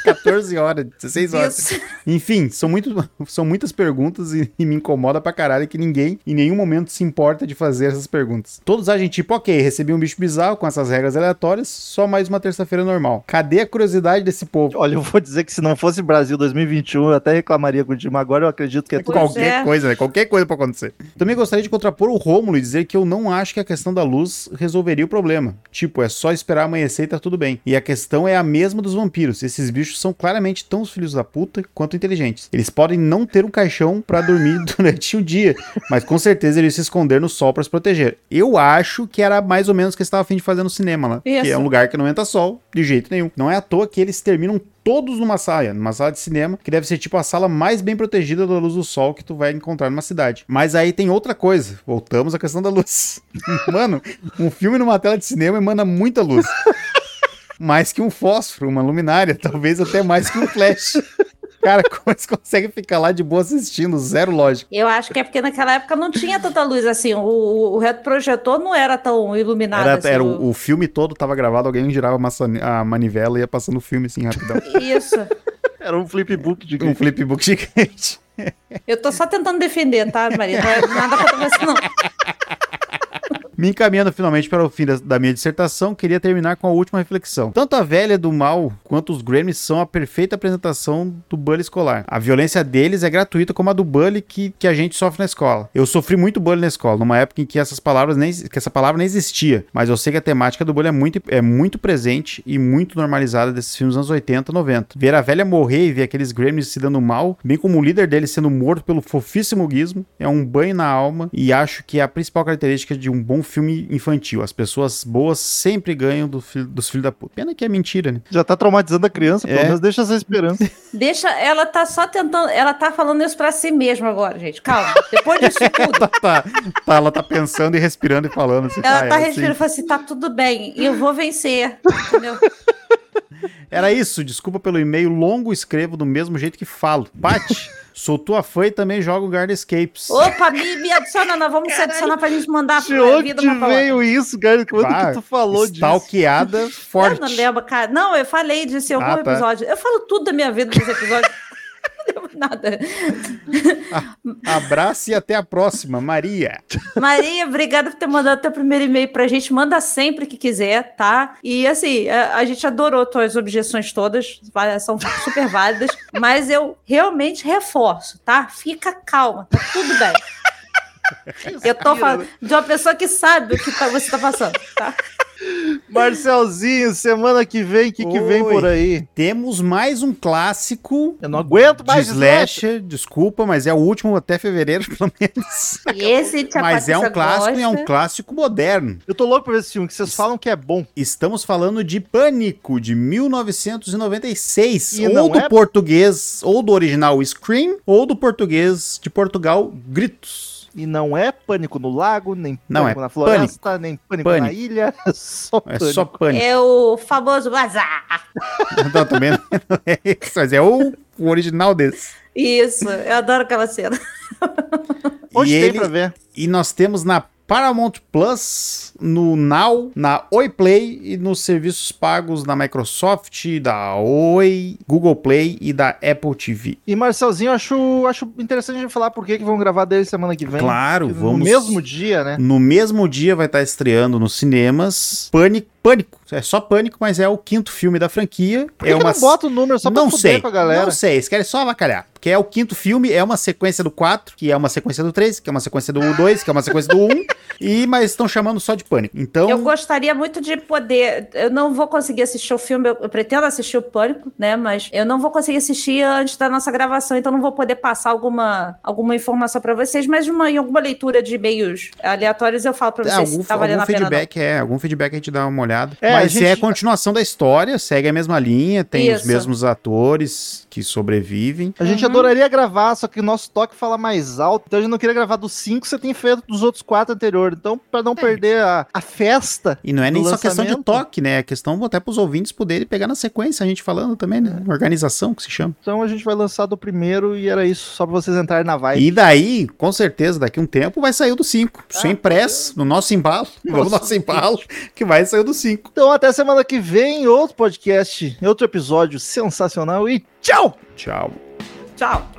14 horas, 16 horas. Isso. Enfim, são, muito, são muitas perguntas e, e me incomoda pra caralho que ninguém em nenhum momento se importa de fazer essas perguntas. Todos agem tipo, ok, recebi um bicho bizarro com essas regras aleatórias, só mais uma terça-feira normal. Cadê a curiosidade desse povo? Olha, eu vou dizer que se não fosse Brasil 2021, eu até reclamaria contigo, mas agora eu acredito que é tudo. Pois Qualquer é. coisa, né? Qualquer coisa pode acontecer. Também gostaria de contrapor o Rômulo e dizer que eu não acho que a questão da luz resolveria o problema. Tipo, é só esperar amanhecer e tá tudo bem. E a questão é a mesma dos vampiros. Esses bichos são claramente tão os filhos da puta quanto inteligentes. Eles podem não ter um caixão pra dormir durante o dia, mas com certeza eles se esconder no sol pra se proteger. Eu acho que era mais ou menos o que eles estavam a fim de fazer no cinema lá. Isso. Que é um lugar que não entra sol de jeito nenhum. Não é à toa que eles terminam todos numa sala, numa sala de cinema, que deve ser tipo a sala mais bem protegida da luz do sol que tu vai encontrar numa cidade. Mas aí tem outra coisa. Voltamos à questão da luz. Mano, um filme numa tela de cinema emana muita luz. Mais que um fósforo, uma luminária, talvez até mais que um flash. Cara, como eles conseguem ficar lá de boa assistindo? Zero lógica. Eu acho que é porque naquela época não tinha tanta luz assim. O, o, retroprojetor não era tão iluminado Era, assim. era o, o filme todo tava gravado, alguém girava a, a manivela e ia passando o filme assim rapidão. Isso. Era um flipbook de um flipbook gigante. Eu tô só tentando defender, tá, Maria? Não é nada contra você, não. Me encaminhando finalmente para o fim da, da minha dissertação, queria terminar com a última reflexão. Tanto a velha do mal quanto os Grammys são a perfeita apresentação do bullying escolar. A violência deles é gratuita como a do bullying que, que a gente sofre na escola. Eu sofri muito bullying na escola, numa época em que essas palavras nem, que essa palavra nem existia, mas eu sei que a temática do bullying é muito, é muito presente e muito normalizada desses filmes dos anos 80, 90. Ver a velha morrer e ver aqueles Grammys se dando mal, bem como o líder deles sendo morto pelo fofíssimo Gizmo, é um banho na alma e acho que é a principal característica de um bom filme infantil. As pessoas boas sempre ganham do fi- dos filhos da puta. Pena que é mentira, né? Já tá traumatizando a criança, pelo É. menos deixa essa esperança. Deixa, ela tá só tentando, ela tá falando isso pra si mesma agora, gente. Calma. Depois disso tudo, Tá, tá, tá, ela tá pensando e respirando e falando assim. ela "Ah, tá é respirando e assim." fala assim: tá tudo bem, e eu vou vencer. Entendeu? Era isso, desculpa pelo e-mail longo, escrevo do mesmo jeito que falo. Pati, sou tua fã e também jogo Guard Escapes. Opa, me, me adiciona, nós vamos se adicionar pra gente mandar De a onde vida uma pra outra. veio isso, cara? Quando Pá, que tu falou disso? Stalkeada Eu forte. não lembro, cara. Não, eu falei disso em algum Ah, tá. episódio. Eu falo tudo da minha vida nesse episódio. nada. Abraço e até a próxima, Maria. Maria, obrigada por ter mandado teu primeiro e-mail pra gente. Manda sempre que quiser, tá? E assim, a, a gente adorou tuas objeções todas, são super válidas, mas eu realmente reforço, tá? Fica calma, tá tudo bem. Eu tô falando de uma pessoa que sabe o que tá- você tá passando, tá? Marcelzinho, semana que vem, o que, que vem por aí? Temos mais um clássico Eu não aguento de mais slasher, desculpa, mas é o último até fevereiro, pelo menos. E esse Mas é um clássico e é um gosta. clássico moderno. Eu tô louco pra ver esse filme, que vocês falam que é bom. Estamos falando de Pânico, de 1996. E ou não do é- português, ou do original Scream, ou do português de Portugal, Gritos. E não é Pânico no Lago, nem Não, Pânico é na Floresta, nem Pânico, na Pânico. ilha. É só É Pânico. só Pânico. É o famoso azar. Não, também não é isso, mas é o, o original desse. Isso, eu adoro aquela cena. Onde e tem ele- pra ver? E nós temos na Paramount Plus, no Now, na Oi Play e nos serviços pagos da Microsoft, da Oi, Google Play e da Apple TV. E Marcelzinho, acho, acho interessante a gente falar por que vão gravar dele semana que vem. Claro, no vamos. mesmo dia, né? No mesmo dia vai estar estreando nos cinemas Pânico. Pânico. É só Pânico, mas é o quinto filme da franquia. Por que é que uma não bota o número só pra não sei, com a galera? não sei, eles querem só avacalhar. Porque é o quinto filme, é uma sequência do 4, que é uma sequência do 3, que é uma sequência do 2, que é uma sequência do 1, e, mas estão chamando só de Pânico. Então, Eu gostaria muito de poder. Eu não vou conseguir assistir o filme, eu, eu pretendo assistir o Pânico, né? Mas eu não vou conseguir assistir antes da nossa gravação, então não vou poder passar alguma, alguma informação pra vocês, mas uma, em alguma leitura de e-mails aleatórios eu falo pra é, vocês algum, se tá valendo algum a pena. não. feedback, é, algum feedback a gente dá uma olhada. É, mas gente- é a continuação da história, segue a mesma linha, tem os Isso. mesmos atores que sobrevivem. A gente Uhum. adoraria gravar, só que o nosso toque fala mais alto. Então a gente não queria gravar dos cinco, você tem feito dos outros quatro anteriores. Então, pra não perder a, a festa. E não é nem só questão de lançamento. toque, né? É questão até pros ouvintes poderem pegar na sequência, a gente falando também, né? É. Organização que se chama. Então a gente vai lançar do primeiro e era isso, só pra vocês entrarem na vibe. E daí, com certeza, daqui a um tempo vai sair o do 5. Ah, sem pressa, no nosso embalo. Vamos no Nossa, nosso embalo, que vai sair o do 5. Então até semana que vem, outro podcast, outro episódio sensacional e tchau! Tchau. Tchau.